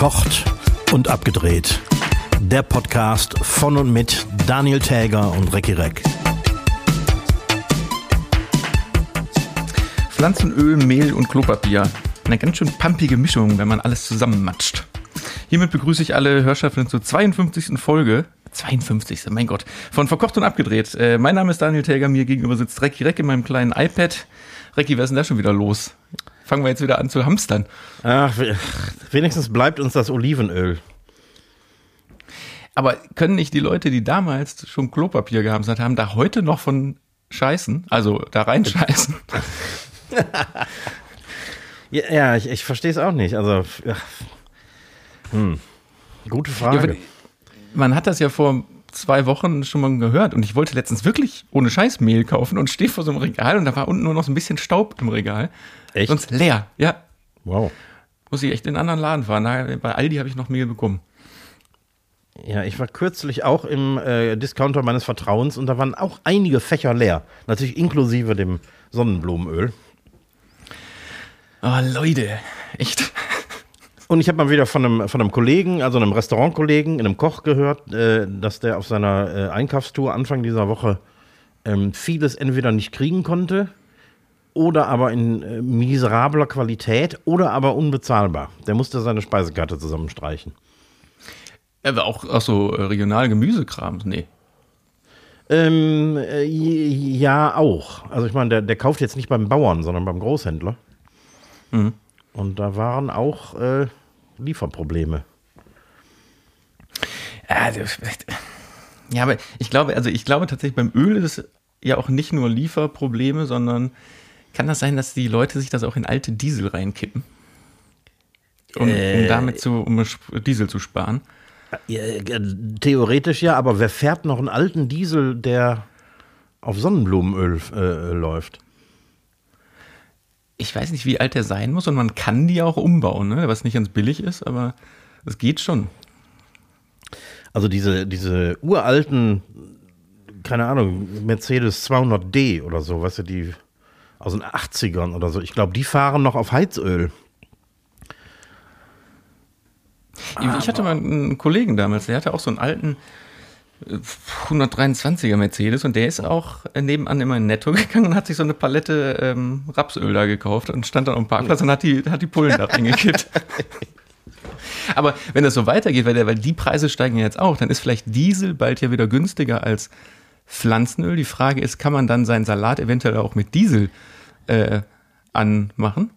Verkocht und abgedreht. Der Podcast von und mit Daniel Täger und Recki Reck. Pflanzenöl, Mehl und Klopapier. Eine ganz schön pumpige Mischung, wenn man alles zusammenmatscht. Hiermit begrüße ich alle Hörschaften zur 52. Folge. 52. Mein Gott. Von Verkocht und Abgedreht. Äh, mein Name ist Daniel Täger, mir gegenüber sitzt Recki Reck in meinem kleinen iPad. Recki, wer ist denn da schon wieder los? Fangen wir jetzt wieder an zu hamstern. Ach, wenigstens bleibt uns das Olivenöl. Aber können nicht die Leute, die damals schon Klopapier gehamstert haben, da heute noch von scheißen? Also da reinscheißen? ja, ja, ich, ich verstehe es auch nicht. Also, ja. hm. gute Frage. Ja, man hat das ja vor zwei Wochen schon mal gehört und ich wollte letztens wirklich ohne Scheiß Mehl kaufen und stehe vor so einem Regal und da war unten nur noch so ein bisschen Staub im Regal. Echt? Sonst leer, ja. Wow. Muss ich echt in einen anderen Laden fahren. Bei Aldi habe ich noch Mehl bekommen. Ja, ich war kürzlich auch im äh, Discounter meines Vertrauens und da waren auch einige Fächer leer. Natürlich inklusive dem Sonnenblumenöl. Oh, Leute, echt. Und ich habe mal wieder von einem, von einem Kollegen, also einem Restaurantkollegen, einem Koch gehört, äh, dass der auf seiner äh, Einkaufstour Anfang dieser Woche ähm, vieles entweder nicht kriegen konnte oder aber in äh, miserabler Qualität oder aber unbezahlbar. Der musste seine Speisekarte zusammenstreichen. Aber auch, auch so äh, regional Gemüsekram, nee. Ähm, äh, ja, auch. Also ich meine, der, der kauft jetzt nicht beim Bauern, sondern beim Großhändler. Mhm. Und da waren auch äh, Lieferprobleme. Ja, aber ich glaube, also ich glaube tatsächlich beim Öl ist es ja auch nicht nur Lieferprobleme, sondern kann das sein, dass die Leute sich das auch in alte Diesel reinkippen? Um, äh, um damit zu, um Diesel zu sparen? Theoretisch ja, aber wer fährt noch einen alten Diesel, der auf Sonnenblumenöl äh, läuft? Ich weiß nicht, wie alt der sein muss und man kann die auch umbauen, ne? was nicht ganz billig ist, aber es geht schon. Also diese, diese uralten, keine Ahnung, Mercedes 200D oder so, weißt du, die aus den 80ern oder so. Ich glaube, die fahren noch auf Heizöl. Ich hatte mal einen Kollegen damals, der hatte auch so einen alten 123er äh, Mercedes und der ist auch nebenan immer in Netto gegangen und hat sich so eine Palette ähm, Rapsöl da gekauft und stand dann am Parkplatz und hat die, hat die Pullen da reingekippt. Aber wenn das so weitergeht, weil, der, weil die Preise steigen ja jetzt auch, dann ist vielleicht Diesel bald ja wieder günstiger als Pflanzenöl. Die Frage ist, kann man dann seinen Salat eventuell auch mit Diesel äh, anmachen?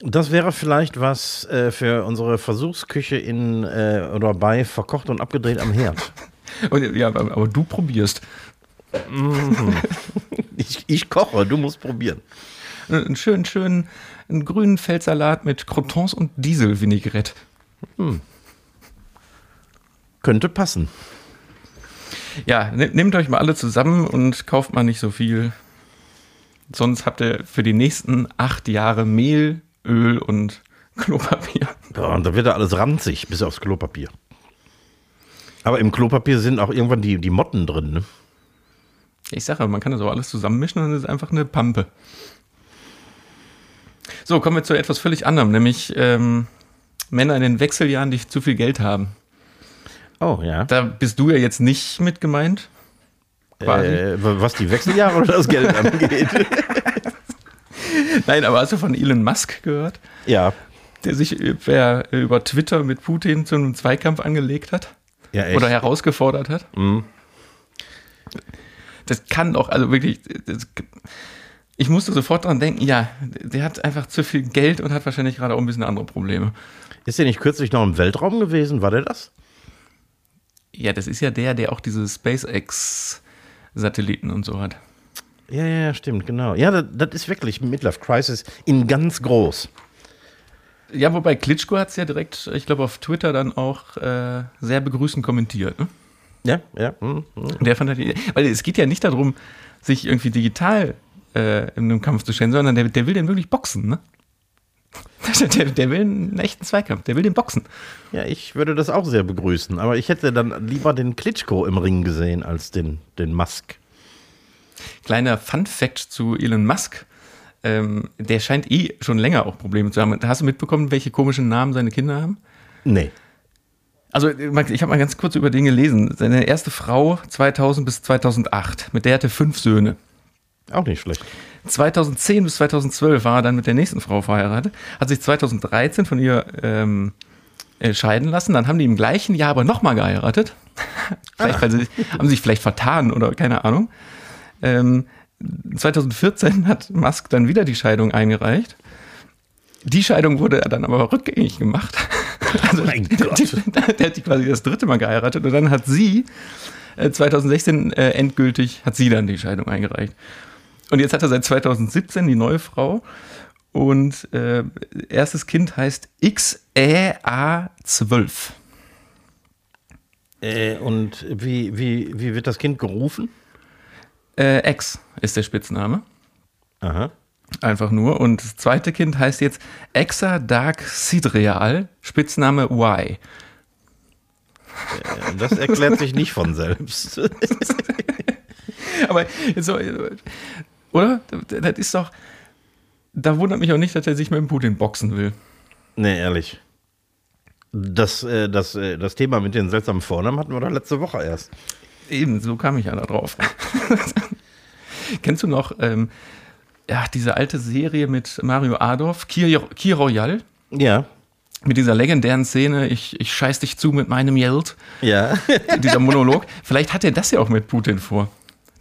Das wäre vielleicht was äh, für unsere Versuchsküche in äh, oder bei verkocht und abgedreht am Herd. und, ja, aber, aber, du probierst. Mhm. ich, ich, koche, du musst probieren. Einen schönen, schönen einen grünen Feldsalat mit Crotons und Diesel-Vinaigrette. Hm. Könnte passen. Ja, nehmt euch mal alle zusammen und kauft mal nicht so viel. Sonst habt ihr für die nächsten acht Jahre Mehl, Öl und Klopapier. Ja, und da wird ja alles ranzig, bis aufs Klopapier. Aber im Klopapier sind auch irgendwann die, die Motten drin, ne? Ich sage, man kann das auch alles zusammenmischen und dann ist es einfach eine Pampe. So, kommen wir zu etwas völlig anderem, nämlich ähm, Männer in den Wechseljahren, die zu viel Geld haben. Oh, ja. Da bist du ja jetzt nicht mit gemeint. Äh, was die Wechseljahre oder das Geld angeht. Nein, aber hast du von Elon Musk gehört? Ja. Der sich über, über Twitter mit Putin zu einem Zweikampf angelegt hat? Ja, echt? Oder herausgefordert hat? Mhm. Das kann doch, also wirklich, das, ich musste sofort dran denken, ja, der hat einfach zu viel Geld und hat wahrscheinlich gerade auch ein bisschen andere Probleme. Ist der nicht kürzlich noch im Weltraum gewesen? War der das? Ja, das ist ja der, der auch diese SpaceX-Satelliten und so hat. Ja, ja, stimmt, genau. Ja, das, das ist wirklich Midlife Crisis in ganz groß. Ja, wobei Klitschko hat es ja direkt, ich glaube, auf Twitter dann auch äh, sehr begrüßend kommentiert. Ne? Ja, ja. Mm, mm. Der fand halt, weil es geht ja nicht darum, sich irgendwie digital äh, in einem Kampf zu stellen, sondern der, der will den wirklich boxen, ne? Der, der, will einen echten Zweikampf, der will den boxen. Ja, ich würde das auch sehr begrüßen, aber ich hätte dann lieber den Klitschko im Ring gesehen als den, den Musk. Kleiner Fun-Fact zu Elon Musk. Ähm, der scheint eh schon länger auch Probleme zu haben. Hast du mitbekommen, welche komischen Namen seine Kinder haben? Nee. Also, ich habe mal ganz kurz über den gelesen. Seine erste Frau 2000 bis 2008, mit der hatte fünf Söhne. Auch nicht schlecht. 2010 bis 2012 war er dann mit der nächsten Frau verheiratet, hat sich 2013 von ihr ähm, äh, scheiden lassen. Dann haben die im gleichen Jahr aber nochmal geheiratet. vielleicht, weil sie haben sich vielleicht vertan oder keine Ahnung. Ähm, 2014 hat Musk dann wieder die Scheidung eingereicht. Die Scheidung wurde dann aber rückgängig gemacht. Also, Mein Gott. Der, der hat die quasi das dritte Mal geheiratet und dann hat sie äh, 2016 äh, endgültig, hat sie dann die Scheidung eingereicht. Und jetzt hat er seit 2017 die neue Frau und äh, erstes Kind heißt XEA12. Äh, und wie, wie, wie wird das Kind gerufen? Äh, X ist der Spitzname. Aha. Einfach nur. Und das zweite Kind heißt jetzt Exa Dark Sidreal, Spitzname Y. Das erklärt sich nicht von selbst. Aber so, oder? Das ist doch. Da wundert mich auch nicht, dass er sich mit dem Putin boxen will. nee, ehrlich. Das, äh, das, äh, das Thema mit den seltsamen Vornamen hatten wir doch letzte Woche erst. Eben, so kam ich ja da drauf. Kennst du noch ähm, ja, diese alte Serie mit Mario Adorf, Key Royal? Ja. Mit dieser legendären Szene, ich, ich scheiß dich zu mit meinem Geld, Ja. dieser Monolog. Vielleicht hat er das ja auch mit Putin vor.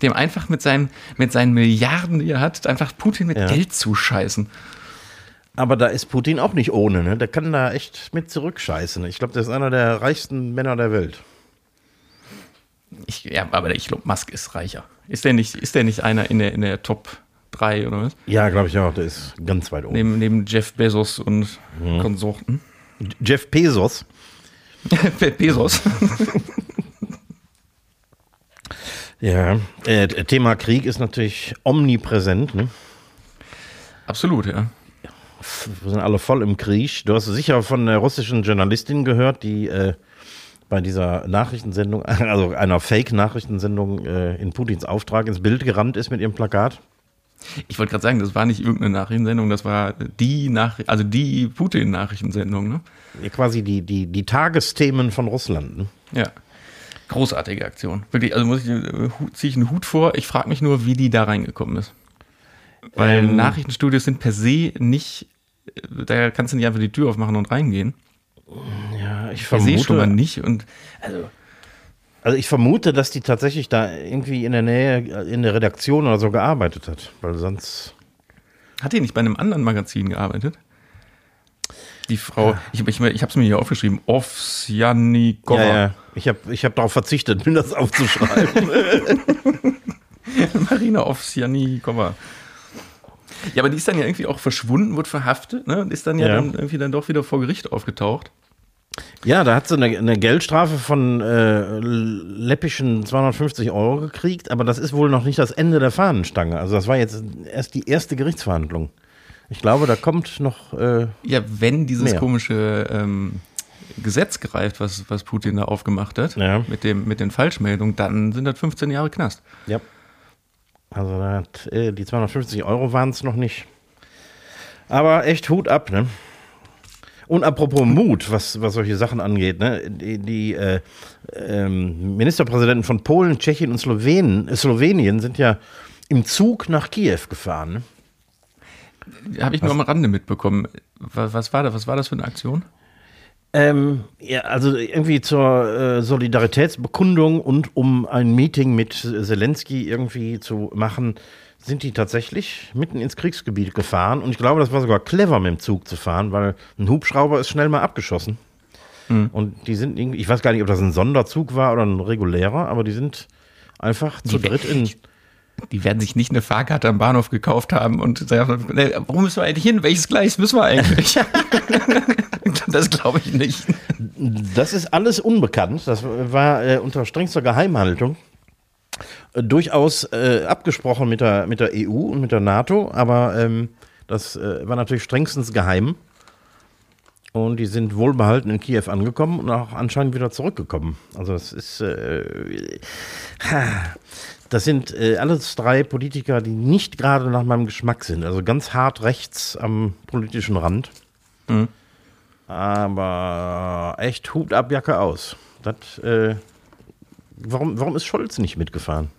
Dem einfach mit seinen, mit seinen Milliarden, die er hat, einfach Putin mit Ja. Geld zuscheißen. Aber da ist Putin auch nicht ohne, ne? Der kann da echt mit zurückscheißen. Ich glaube, der ist einer der reichsten Männer der Welt. Ich, ja, aber ich glaube, Musk ist reicher. Ist der nicht, ist der nicht einer in der, in der Top 3 oder was? Ja, glaube ich auch. Der ist ganz weit oben. Neben, neben Jeff Bezos und Konsorten. Jeff Bezos. Bezos. Ja. Äh, Thema Krieg ist natürlich omnipräsent, ne? Absolut, ja. Wir sind alle voll im Krieg. Du hast sicher von der russischen Journalistin gehört, die äh, bei dieser Nachrichtensendung, also einer Fake-Nachrichtensendung äh, in Putins Auftrag ins Bild gerannt ist mit ihrem Plakat. Ich wollte gerade sagen, das war nicht irgendeine Nachrichtensendung, das war die Nach also die Putin-Nachrichtensendung, ne? Ja, quasi die, die, die Tagesthemen von Russland. Ne? Ja. Großartige Aktion. Wirklich, also muss ich, äh, ziehe ich einen Hut vor. Ich frage mich nur, wie die da reingekommen ist. Weil Ähm. Nachrichtenstudios sind per se nicht, äh, da kannst du nicht einfach die Tür aufmachen und reingehen. Ja, ich Per se schon mal vermute, nicht. Und also, also ich vermute, dass die tatsächlich da irgendwie in der Nähe, äh, in der Redaktion oder so gearbeitet hat. Weil sonst. hat die nicht bei einem anderen Magazin gearbeitet? Die Frau, ich, ich, ich habe es mir hier aufgeschrieben, Ovsjanikova. Ja, ja. Ich habe ich hab darauf verzichtet, mir das aufzuschreiben. Marina Ovsjanikova. Ja, aber die ist dann ja irgendwie auch verschwunden, wurde verhaftet ne, und ist dann ja, Ja. dann irgendwie dann doch wieder vor Gericht aufgetaucht. Ja, da hat sie eine, eine Geldstrafe von äh, läppischen 250 Euro gekriegt, aber das ist wohl noch nicht das Ende der Fahnenstange. Also das war jetzt erst die erste Gerichtsverhandlung. Ich glaube, da kommt noch. Äh, Ja, wenn dieses Mehr. komische ähm, Gesetz greift, was, was Putin da aufgemacht hat, Ja. mit, dem, mit den Falschmeldungen, dann sind das 15 Jahre Knast. ja. Also da hat, äh, die 250 Euro waren es noch nicht. Aber echt Hut ab, ne? Und apropos Mut, was, was solche Sachen angeht, ne? Die, die äh, ähm, Ministerpräsidenten von Polen, Tschechien und Slowenien, äh, Slowenien sind ja im Zug nach Kiew gefahren. Ne? Habe ich nur am Rande mitbekommen. Was, was, war das, was war das für eine Aktion? Ähm, ja, also irgendwie zur äh, Solidaritätsbekundung und um ein Meeting mit Zelensky irgendwie zu machen, sind die tatsächlich mitten ins Kriegsgebiet gefahren. Und ich glaube, das war sogar clever, mit dem Zug zu fahren, weil ein Hubschrauber ist schnell mal abgeschossen. Und die sind irgendwie, ich weiß gar nicht, ob das ein Sonderzug war oder ein regulärer, aber die sind einfach zu Die- dritt in. Die werden sich nicht eine Fahrkarte am Bahnhof gekauft haben und sagen, nee, warum müssen wir eigentlich hin? Welches Gleis müssen wir eigentlich? das glaube ich nicht. Das ist alles unbekannt. Das war äh, unter strengster Geheimhaltung. Äh, durchaus äh, abgesprochen mit der, mit der EU und mit der NATO, aber ähm, das äh, war natürlich strengstens geheim. Und die sind wohlbehalten in Kiew angekommen und auch anscheinend wieder zurückgekommen. Also das ist, äh, das sind äh, alles drei Politiker, die nicht gerade nach meinem Geschmack sind. Also ganz hart rechts am politischen Rand. Aber echt Hut ab, Jacke aus. Das, äh, warum, warum ist Scholz nicht mitgefahren?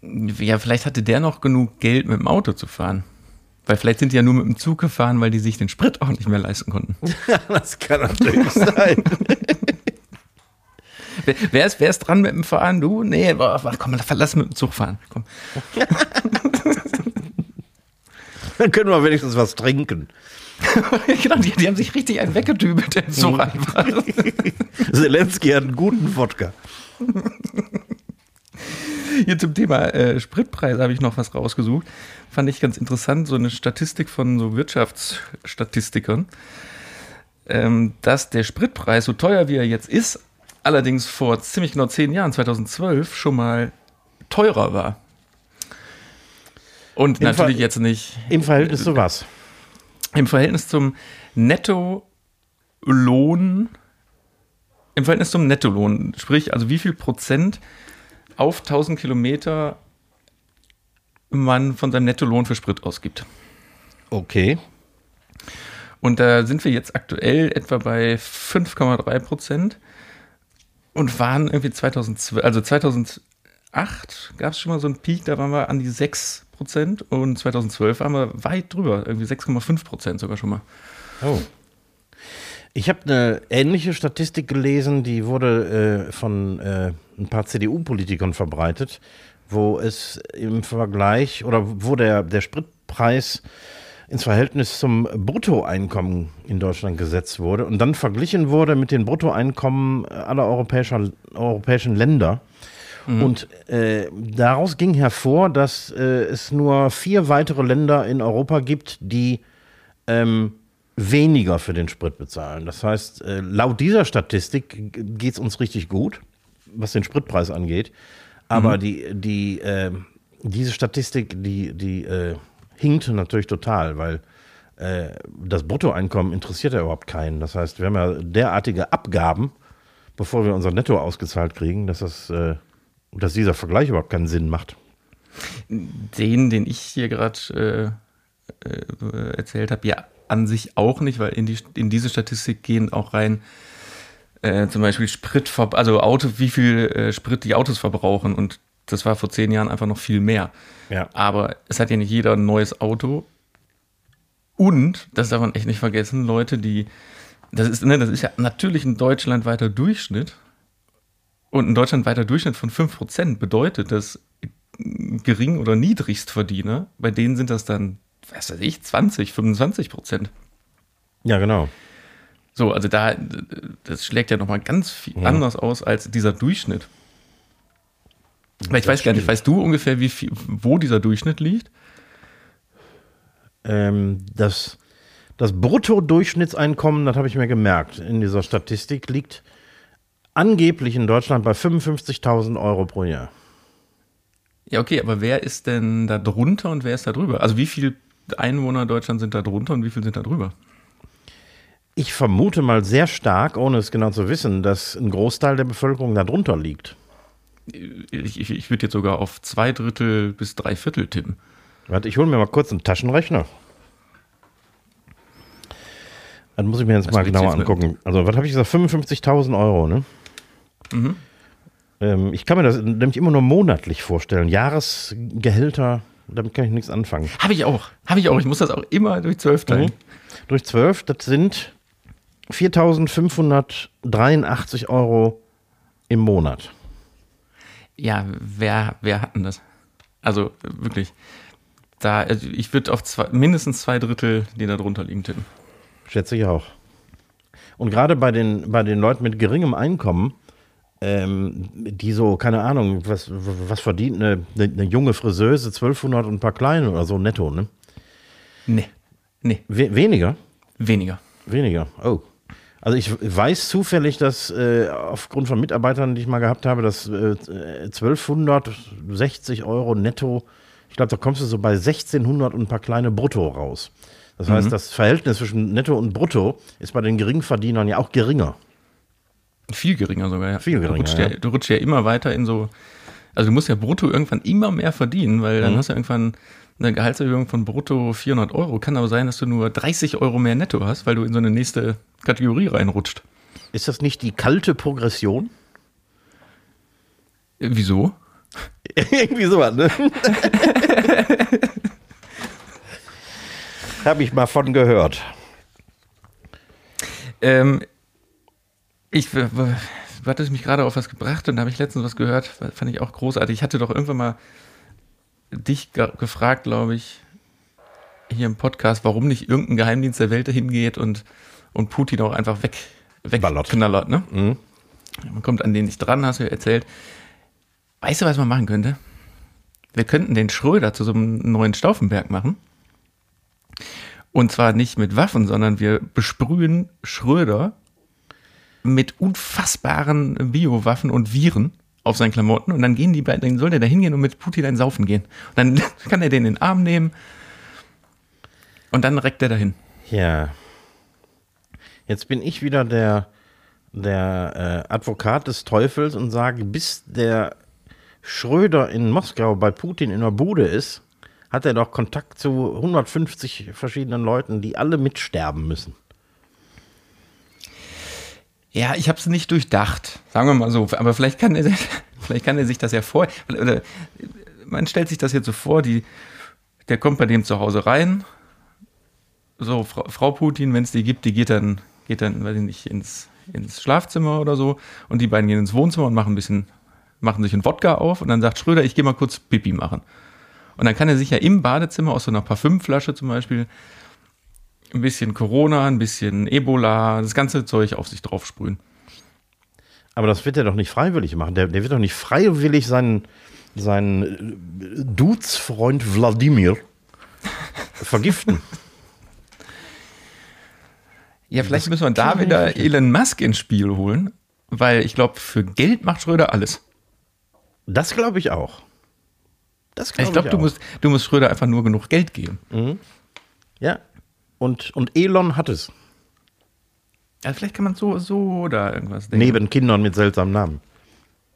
Ja, vielleicht hatte der noch genug Geld, mit dem Auto zu fahren. Weil vielleicht sind die ja nur mit dem Zug gefahren, weil die sich den Sprit auch nicht mehr leisten konnten. das kann natürlich sein. wer, wer, ist, wer ist dran mit dem Fahren? Du? Nee, komm, lass mit dem Zug fahren. Komm. Dann können wir wenigstens was trinken. genau, die, die, haben sich richtig einen weggetübelt, der Zug mhm. einfach. Zelensky hat einen guten Wodka. Hier zum Thema äh, Spritpreis habe ich noch was rausgesucht. Fand ich ganz interessant, so eine Statistik von so Wirtschaftsstatistikern, ähm, dass der Spritpreis, so teuer wie er jetzt ist, allerdings vor ziemlich genau zehn Jahren, 2012, schon mal teurer war. Und Im natürlich Ver jetzt nicht. Im Verhältnis zu was? Im Verhältnis zum Nettolohn im Verhältnis zum Nettolohn, sprich, also wie viel Prozent auf 1000 Kilometer man von seinem Nettolohn für Sprit ausgibt. Okay. Und da sind wir jetzt aktuell etwa bei 5,3 Prozent und waren irgendwie 2012, also 2008 gab es schon mal so einen Peak, da waren wir an die 6 Prozent und 2012 waren wir weit drüber, irgendwie 6,5 Prozent sogar schon mal. Oh. Ich habe eine ähnliche Statistik gelesen, die wurde äh, von äh, ein paar CDU-Politikern verbreitet, wo es im Vergleich oder wo der, der Spritpreis ins Verhältnis zum Bruttoeinkommen in Deutschland gesetzt wurde und dann verglichen wurde mit den Bruttoeinkommen aller europäischer, europäischen Länder. Mhm. Und äh, daraus ging hervor, dass äh, es nur vier weitere Länder in Europa gibt, die ähm, weniger für den Sprit bezahlen. Das heißt, äh, laut dieser Statistik geht es uns richtig gut, was den Spritpreis angeht. Aber mhm. die, die, äh, diese Statistik, die, die hinkt natürlich total, weil äh, das Bruttoeinkommen interessiert ja überhaupt keinen. Das heißt, wir haben ja derartige Abgaben, bevor wir unser Netto ausgezahlt kriegen, dass, das, äh, dass dieser Vergleich überhaupt keinen Sinn macht. Den, den ich hier gerade äh, äh, erzählt habe, ja, an sich auch nicht, weil in, die, in diese Statistik gehen auch rein äh, zum Beispiel Sprit, also Auto, wie viel äh, Sprit die Autos verbrauchen und das war vor zehn Jahren einfach noch viel mehr. Ja. Aber es hat ja nicht jeder ein neues Auto. Und, das darf man echt nicht vergessen, Leute, die, das ist, ne, das ist ja natürlich ein deutschlandweiter Durchschnitt. Und ein deutschlandweiter Durchschnitt von 5% bedeutet, dass Gering- oder Niedrigstverdiener, bei denen sind das dann was weiß ich, 20, 25 Prozent. Ja, genau. So, also da, das schlägt ja nochmal ganz viel ja. anders aus als dieser Durchschnitt. Weil ich weiß gar nicht, weißt du ungefähr, wie viel, wo dieser Durchschnitt liegt? Ähm, das, das Bruttodurchschnittseinkommen, das habe ich mir gemerkt, in dieser Statistik liegt angeblich in Deutschland bei 55.000 Euro pro Jahr. Ja, okay, aber wer ist denn da drunter und wer ist da drüber? Also wie viel Einwohner Deutschland sind da drunter und wie viel sind da drüber? Ich vermute mal sehr stark, ohne es genau zu wissen, dass ein Großteil der Bevölkerung da drunter liegt. Ich, ich, ich würde jetzt sogar auf zwei Drittel bis drei Viertel tippen. Warte, ich hole mir mal kurz einen Taschenrechner. Dann muss ich mir jetzt was mal genauer jetzt angucken. Also, was habe ich gesagt? 55.000 Euro, ne? Mhm. Ähm, ich kann mir das nämlich immer nur monatlich vorstellen. Jahresgehälter damit kann ich nichts anfangen. Habe ich auch. Habe ich auch. Ich muss das auch immer durch zwölf teilen. Mhm. Durch zwölf, das sind 4.583 Euro im Monat. Ja, wer, wer hat denn das? Also wirklich. Da, also ich würde auf zwei, mindestens zwei Drittel, die da drunter liegen, tippen. Schätze ich auch. Und gerade bei den, bei den Leuten mit geringem Einkommen, ähm, die so, keine Ahnung, was, was verdient eine, eine, junge Friseuse? 1200 und ein paar kleine oder so netto, ne? Nee. Nee. We weniger? Weniger. Weniger, oh. Also ich weiß zufällig, dass äh, aufgrund von Mitarbeitern, die ich mal gehabt habe, dass äh, 1260 Euro netto, ich glaube, da kommst du so bei 1600 und ein paar kleine brutto raus. Das heißt, mhm. das Verhältnis zwischen netto und brutto ist bei den Geringverdienern ja auch geringer. Viel geringer sogar, ja. Viel geringer. Du rutschst ja, du rutschst ja immer weiter in so. Also du musst ja brutto irgendwann immer mehr verdienen, weil dann Mhm. hast du irgendwann eine Gehaltserhöhung von brutto 400 Euro. Kann aber sein, dass du nur 30 Euro mehr netto hast, weil du in so eine nächste Kategorie reinrutscht. Ist das nicht die kalte Progression? Äh, Wieso? Irgendwie sowas, ne? Habe ich mal von gehört. Ähm, ich, du hattest mich gerade auf was gebracht und da habe ich letztens was gehört, fand ich auch großartig. Ich hatte doch irgendwann mal dich ge gefragt, glaube ich, hier im Podcast, warum nicht irgendein Geheimdienst der Welt dahin geht und, und Putin auch einfach weg, wegknallert, ne? Mhm. Man kommt an den nicht dran, hast du ja erzählt. Weißt du, was man machen könnte? Wir könnten den Schröder zu so einem neuen Stauffenberg machen. Und zwar nicht mit Waffen, sondern wir besprühen Schröder mit unfassbaren Biowaffen und Viren auf seinen Klamotten und dann gehen die beiden, dann soll der da hingehen und mit Putin ein Saufen gehen. Und dann kann er den in den Arm nehmen und dann reckt er dahin. Ja. Jetzt bin ich wieder der, der äh, Advokat des Teufels und sage, bis der Schröder in Moskau bei Putin in der Bude ist, hat er doch Kontakt zu 150 verschiedenen Leuten, die alle mitsterben müssen. Ja, ich habe es nicht durchdacht, sagen wir mal so. Aber vielleicht kann er, vielleicht kann er sich das ja vor. Oder man stellt sich das jetzt so vor, die, der kommt bei dem zu Hause rein. So, Frau, Frau Putin, wenn es die gibt, die geht dann, geht dann, weiß ich nicht, ins, ins Schlafzimmer oder so. Und die beiden gehen ins Wohnzimmer und machen ein bisschen, machen sich einen Wodka auf. Und dann sagt Schröder, ich gehe mal kurz Pipi machen. Und dann kann er sich ja im Badezimmer aus so einer Parfümflasche zum Beispiel ein bisschen Corona, ein bisschen Ebola, das ganze Zeug auf sich drauf sprühen. Aber das wird er doch nicht freiwillig machen. Der, der wird doch nicht freiwillig seinen, seinen äh, Dudes-Freund Wladimir vergiften. Ja, vielleicht müssen wir da wieder. Elon Musk ins Spiel holen, weil ich glaube, für Geld macht Schröder alles. Das glaube ich auch. Das ich glaube, du auch. musst, du musst Schröder einfach nur genug Geld geben. Ja. Und, und Elon hat es. Ja, vielleicht kann man so, so da irgendwas denken. Neben Kindern mit seltsamen Namen.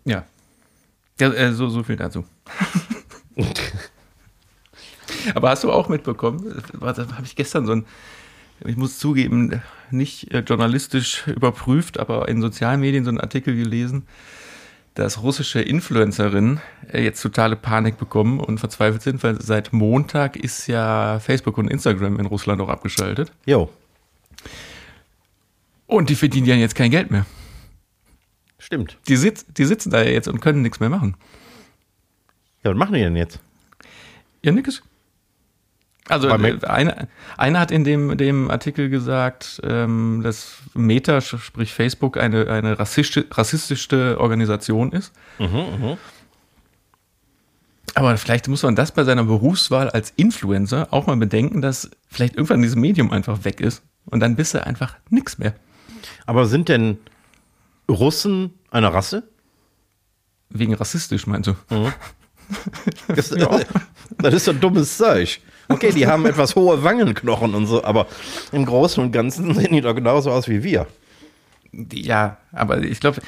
Ja. ja äh, so, so viel dazu. Aber hast du auch mitbekommen, da habe ich gestern so ein, ich muss zugeben, nicht äh, journalistisch überprüft, aber in sozialen Medien so einen Artikel gelesen, dass russische Influencerinnen äh, jetzt totale Panik bekommen und verzweifelt sind, weil seit Montag ist ja Facebook und Instagram in Russland auch abgeschaltet. Jo, Und die verdienen ja jetzt kein Geld mehr. stimmt. Die, sitz, die sitzen da ja jetzt und können nichts mehr machen. Ja, was machen die denn jetzt? Ja, nix. Also äh, einer, einer hat in dem, dem Artikel gesagt, ähm, dass Meta, sprich Facebook, eine, eine rassistische, rassistische Organisation ist. Mhm, Aber vielleicht muss man das bei seiner Berufswahl als Influencer auch mal bedenken, dass vielleicht irgendwann dieses Medium einfach weg ist und dann bist du einfach nix mehr. Aber sind denn Russen eine Rasse? Wegen rassistisch, meinst du? Das, das ist so dummes Zeug. Okay, die haben etwas hohe Wangenknochen und so, aber im Großen und Ganzen sehen die doch genauso aus wie wir. Ja, aber ich glaube,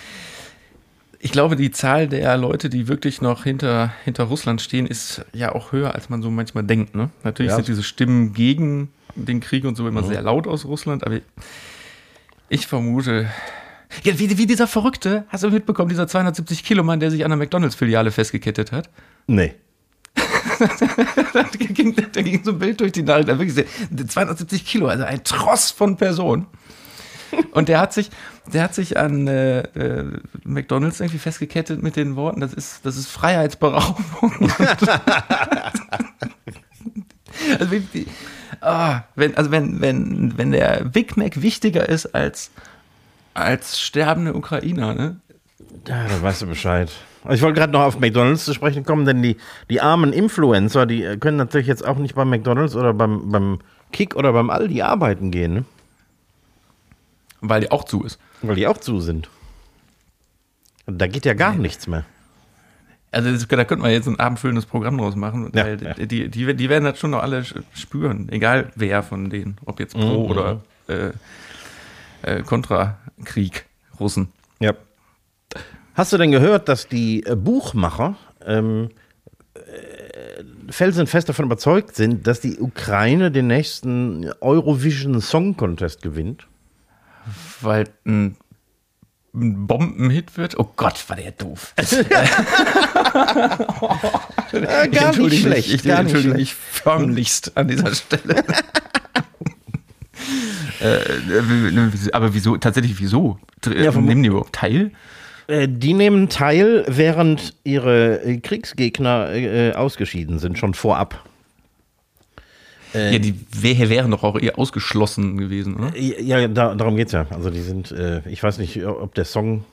ich glaube, die Zahl der Leute, die wirklich noch hinter, hinter Russland stehen, ist ja auch höher, als man so manchmal denkt. Ne? Natürlich Ja. sind diese Stimmen gegen den Krieg und so immer sehr laut aus Russland, aber ich vermute. Ja, wie, wie dieser Verrückte, hast du mitbekommen, dieser 270 Kilo Mann, der sich an der McDonalds-Filiale festgekettet hat? Nee. Da ging, da ging so ein Bild durch die Nachricht, da wirklich sehr- 270 Kilo, also ein Tross von Personen. Und der hat sich, der hat sich an äh, äh, McDonalds irgendwie festgekettet mit den Worten, das ist, das ist Freiheitsberaubung. also, wie, wie, ah, wenn, also wenn, wenn, wenn der Big Mac wichtiger ist als, als sterbende Ukrainer, ne? Ja, da weißt du Bescheid. Ich wollte gerade noch auf McDonalds zu sprechen kommen, denn die, die armen Influencer, die äh, können natürlich jetzt auch nicht beim McDonalds oder beim, beim Kick oder beim Aldi arbeiten gehen, ne? Weil die auch zu ist. weil die auch zu sind. Und Da geht ja gar nichts mehr. Also das, da könnte man jetzt ein abendfüllendes Programm draus machen, Ja, weil ja. Die, die, die werden das schon noch alle spüren, egal wer von denen, ob jetzt Pro Mhm, oder äh, äh, Kontra-Krieg, Russen. Ja. Hast du denn gehört, dass die äh, Buchmacher ähm, äh, felsenfest davon überzeugt sind, dass die Ukraine den nächsten Eurovision Song Contest gewinnt. Weil ein, ein Bombenhit wird. Oh Gott, war der doof. Äh, gar nicht schlecht. Ich gar nicht entschuldige mich förmlichst an dieser Stelle. äh, äh, aber wieso? Tatsächlich, wieso? Ja, die überhaupt teil? Äh, Die nehmen teil, während ihre äh, Kriegsgegner äh, ausgeschieden sind, schon vorab. Ja, die wär, wären doch auch eher ausgeschlossen gewesen, oder? Ja, da, darum geht's ja. Also die sind, ich weiß nicht, ob der Song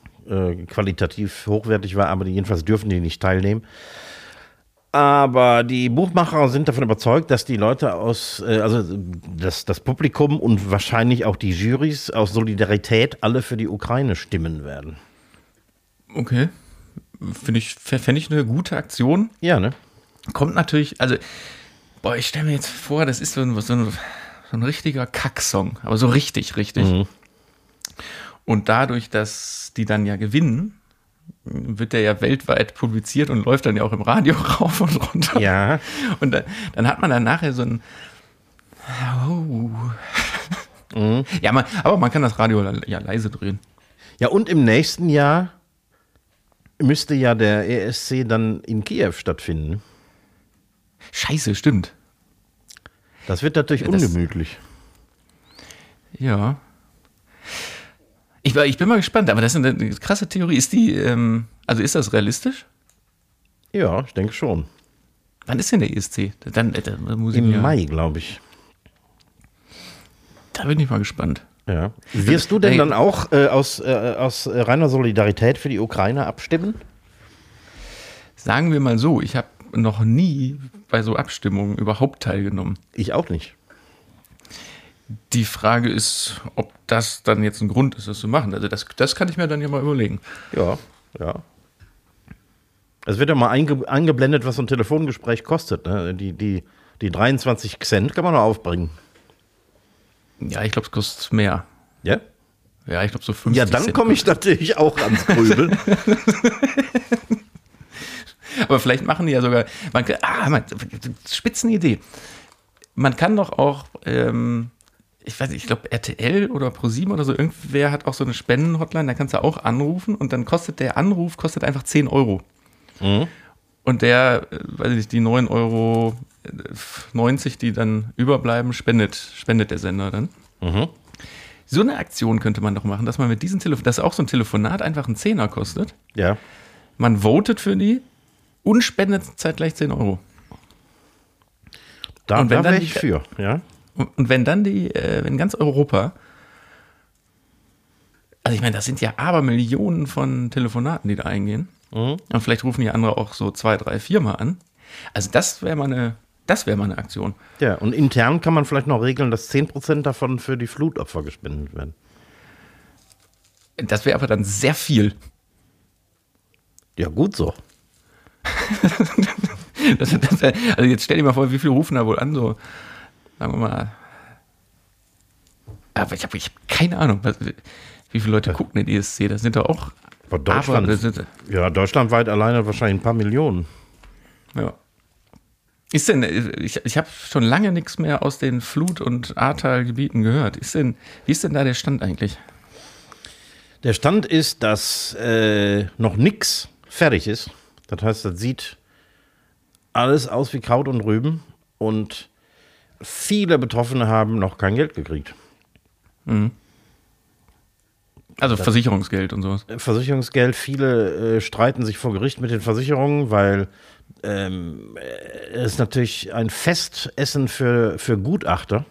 qualitativ hochwertig war, aber die, jedenfalls dürfen die nicht teilnehmen. Aber die Buchmacher sind davon überzeugt, dass die Leute aus, äh, also das, das Publikum und wahrscheinlich auch die Jurys aus Solidarität alle für die Ukraine stimmen werden. Okay. Finde ich, fände ich eine gute Aktion. Ja, ne? Kommt natürlich, also, boah, ich stelle mir jetzt vor, das ist so ein, so ein, so ein richtiger Kacksong, aber so richtig, richtig. Mhm. Und dadurch, dass die dann ja gewinnen, wird der ja weltweit publiziert und läuft dann ja auch im Radio rauf und runter. Ja. Und dann, dann hat man dann nachher so ein. Oh. Mhm. Ja, man, aber man kann das Radio ja leise drehen. Ja, und im nächsten Jahr müsste ja der ESC dann in Kiew stattfinden. Scheiße, stimmt. Das wird natürlich das- ungemütlich. Ja. Ich, ich bin mal gespannt, aber das ist eine krasse Theorie. Ist die, ähm, also ist das realistisch? Ja, ich denke schon. Wann ist denn der ESC? Dann, äh, da muss ich Im mir- Mai, glaube ich. Da bin ich mal gespannt. Ja. Wirst du denn dann auch äh, aus, äh, aus reiner Solidarität für die Ukraine abstimmen? Sagen wir mal so, ich habe noch nie bei so Abstimmungen überhaupt teilgenommen. Ich auch nicht. Die Frage ist, ob das dann jetzt ein Grund ist, das zu machen. Also das, das kann ich mir dann ja mal überlegen. Ja, ja. Es wird ja mal einge eingeblendet, was so ein Telefongespräch kostet. Ne? Die, die, die 23 Cent kann man noch aufbringen. Ja, ich glaube, es kostet mehr. Ja? Ja, ich glaube so 50 Ja, dann komme ich natürlich auch ans Grübeln. Aber vielleicht machen die ja sogar. Man, ah, man, Spitzenidee. Man kann doch auch, ähm, ich weiß nicht, ich glaube RTL oder ProSieben oder so, irgendwer hat auch so eine Spendenhotline, da kannst du auch anrufen und dann kostet der Anruf kostet einfach 10 Euro. Und der, äh, weiß ich nicht, die 9,90 Euro, 90, die dann überbleiben, spendet, spendet der Sender dann. So eine Aktion könnte man doch machen, dass man mit diesem Telefon, dass auch so ein Telefonat einfach einen Zehner kostet. ja. Man votet für die und spendet zeitgleich 10 Euro. Da, Und wenn da dann wäre die- ich für. Ja? Und wenn dann die, äh, wenn ganz Europa, also ich meine, das sind ja aber Millionen von Telefonaten, die da eingehen. Und vielleicht rufen die andere auch so zwei, drei, viermal an. Also das wäre mal eine, das wäre mal eine Aktion. ja. Und intern kann man vielleicht noch regeln, dass 10% davon für die Flutopfer gespendet werden. Das wäre aber dann sehr viel. Ja, gut so. Das, das also jetzt stell dir mal vor, wie viele rufen da wohl an, so, sagen wir mal. Aber ich habe ich hab keine Ahnung, was, wie viele Leute gucken den ESC. Das sind doch auch. Aber Deutschland, das sind, ja, deutschlandweit alleine wahrscheinlich ein paar Millionen. Ja. Ist denn, ich, ich habe schon lange nichts mehr aus den Flut- und Ahrtal-Gebieten gehört. Ist denn, wie ist denn da der Stand eigentlich? Der Stand ist, dass äh, noch nichts fertig ist. Das heißt, das sieht alles aus wie Kraut und Rüben und viele Betroffene haben noch kein Geld gekriegt. Also Versicherungsgeld und sowas. Versicherungsgeld, viele äh, streiten sich vor Gericht mit den Versicherungen, weil ähm, äh, es ist natürlich ein Festessen für, für Gutachter.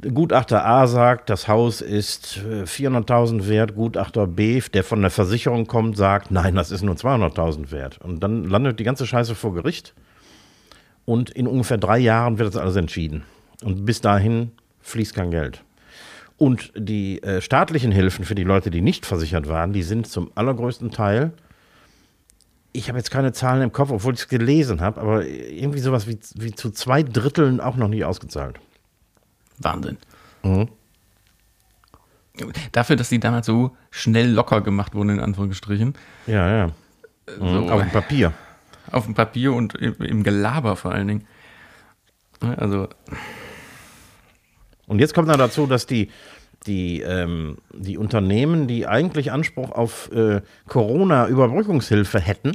Gutachter A sagt, das Haus ist äh, 400.000 wert. Gutachter B, der von der Versicherung kommt, sagt, nein, das ist nur 200.000 wert. Und dann landet die ganze Scheiße vor Gericht. Und in ungefähr drei Jahren wird das alles entschieden. Und bis dahin fließt kein Geld. Und die äh, staatlichen Hilfen für die Leute, die nicht versichert waren, die sind zum allergrößten Teil, ich habe jetzt keine Zahlen im Kopf, obwohl ich es gelesen habe, aber irgendwie sowas wie, wie zu zwei Dritteln auch noch nicht ausgezahlt. Wahnsinn. Dafür, dass die damals so schnell locker gemacht wurden, in Anführungsstrichen. Ja, ja. so, Mhm, Auf dem Papier. auf dem Papier und im, Gelaber vor allen Dingen. Also, Und jetzt kommt noch dazu, dass die, die, ähm, die Unternehmen, die eigentlich Anspruch auf äh, Corona-Überbrückungshilfe hätten,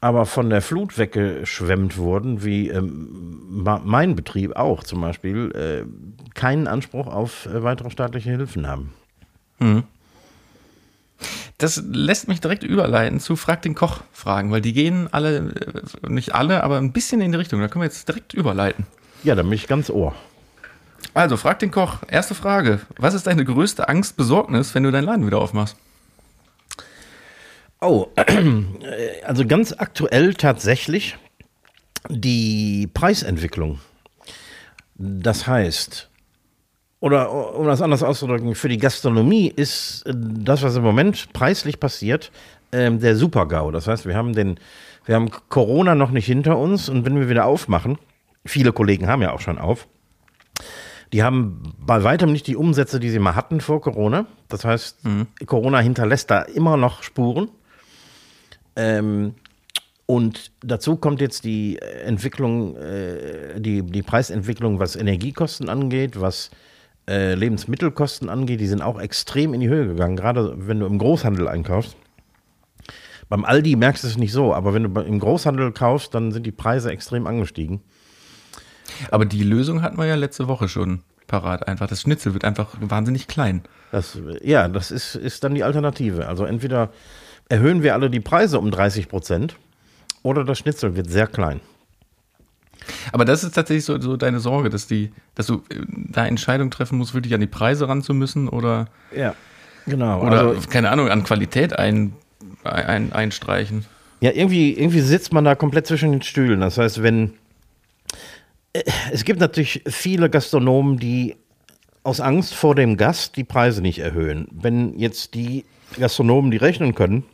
aber von der Flut weggeschwemmt wurden, wie ähm, mein Betrieb auch zum Beispiel, äh, keinen Anspruch auf äh, weitere staatliche Hilfen haben. das lässt mich direkt überleiten zu Frag den Koch Fragen, weil die gehen alle, äh, nicht alle, aber ein bisschen in die Richtung. Da können wir jetzt direkt überleiten. Ja, da bin ich ganz ohr. Also, frag den Koch. Erste Frage. Was ist deine größte Angst, Besorgnis, wenn du deinen Laden wieder aufmachst? Oh, also ganz aktuell tatsächlich die Preisentwicklung. Das heißt, oder um das anders auszudrücken, für die Gastronomie ist äh, das, was im Moment preislich passiert, ähm, der Super-GAU. Das heißt, wir haben den, wir haben Corona noch nicht hinter uns und wenn wir wieder aufmachen, viele Kollegen haben ja auch schon auf, die haben bei weitem nicht die Umsätze, die sie mal hatten vor Corona. Das heißt, Corona hinterlässt da immer noch Spuren. Ähm, und dazu kommt jetzt die Entwicklung, äh, die, die Preisentwicklung, was Energiekosten angeht, was äh, Lebensmittelkosten angeht. Die sind auch extrem in die Höhe gegangen, gerade wenn du im Großhandel einkaufst. Beim Aldi merkst du es nicht so, aber wenn du im Großhandel kaufst, dann sind die Preise extrem angestiegen. Aber die Lösung hatten wir ja letzte Woche schon parat. Einfach das Schnitzel wird einfach wahnsinnig klein. Das, ja, das ist, ist dann die Alternative. Also entweder erhöhen wir alle die Preise um 30 Prozent oder das Schnitzel wird sehr klein. Aber das ist tatsächlich so, so deine Sorge, dass die, dass du äh, da Entscheidungen treffen musst, wirklich an die Preise ran zu müssen oder, Ja, genau. oder also, keine Ahnung, an Qualität ein, ein, einstreichen. ja, irgendwie, irgendwie sitzt man da komplett zwischen den Stühlen. Das heißt, wenn es gibt natürlich viele Gastronomen, die aus Angst vor dem Gast die Preise nicht erhöhen. Wenn jetzt die Gastronomen, die rechnen können,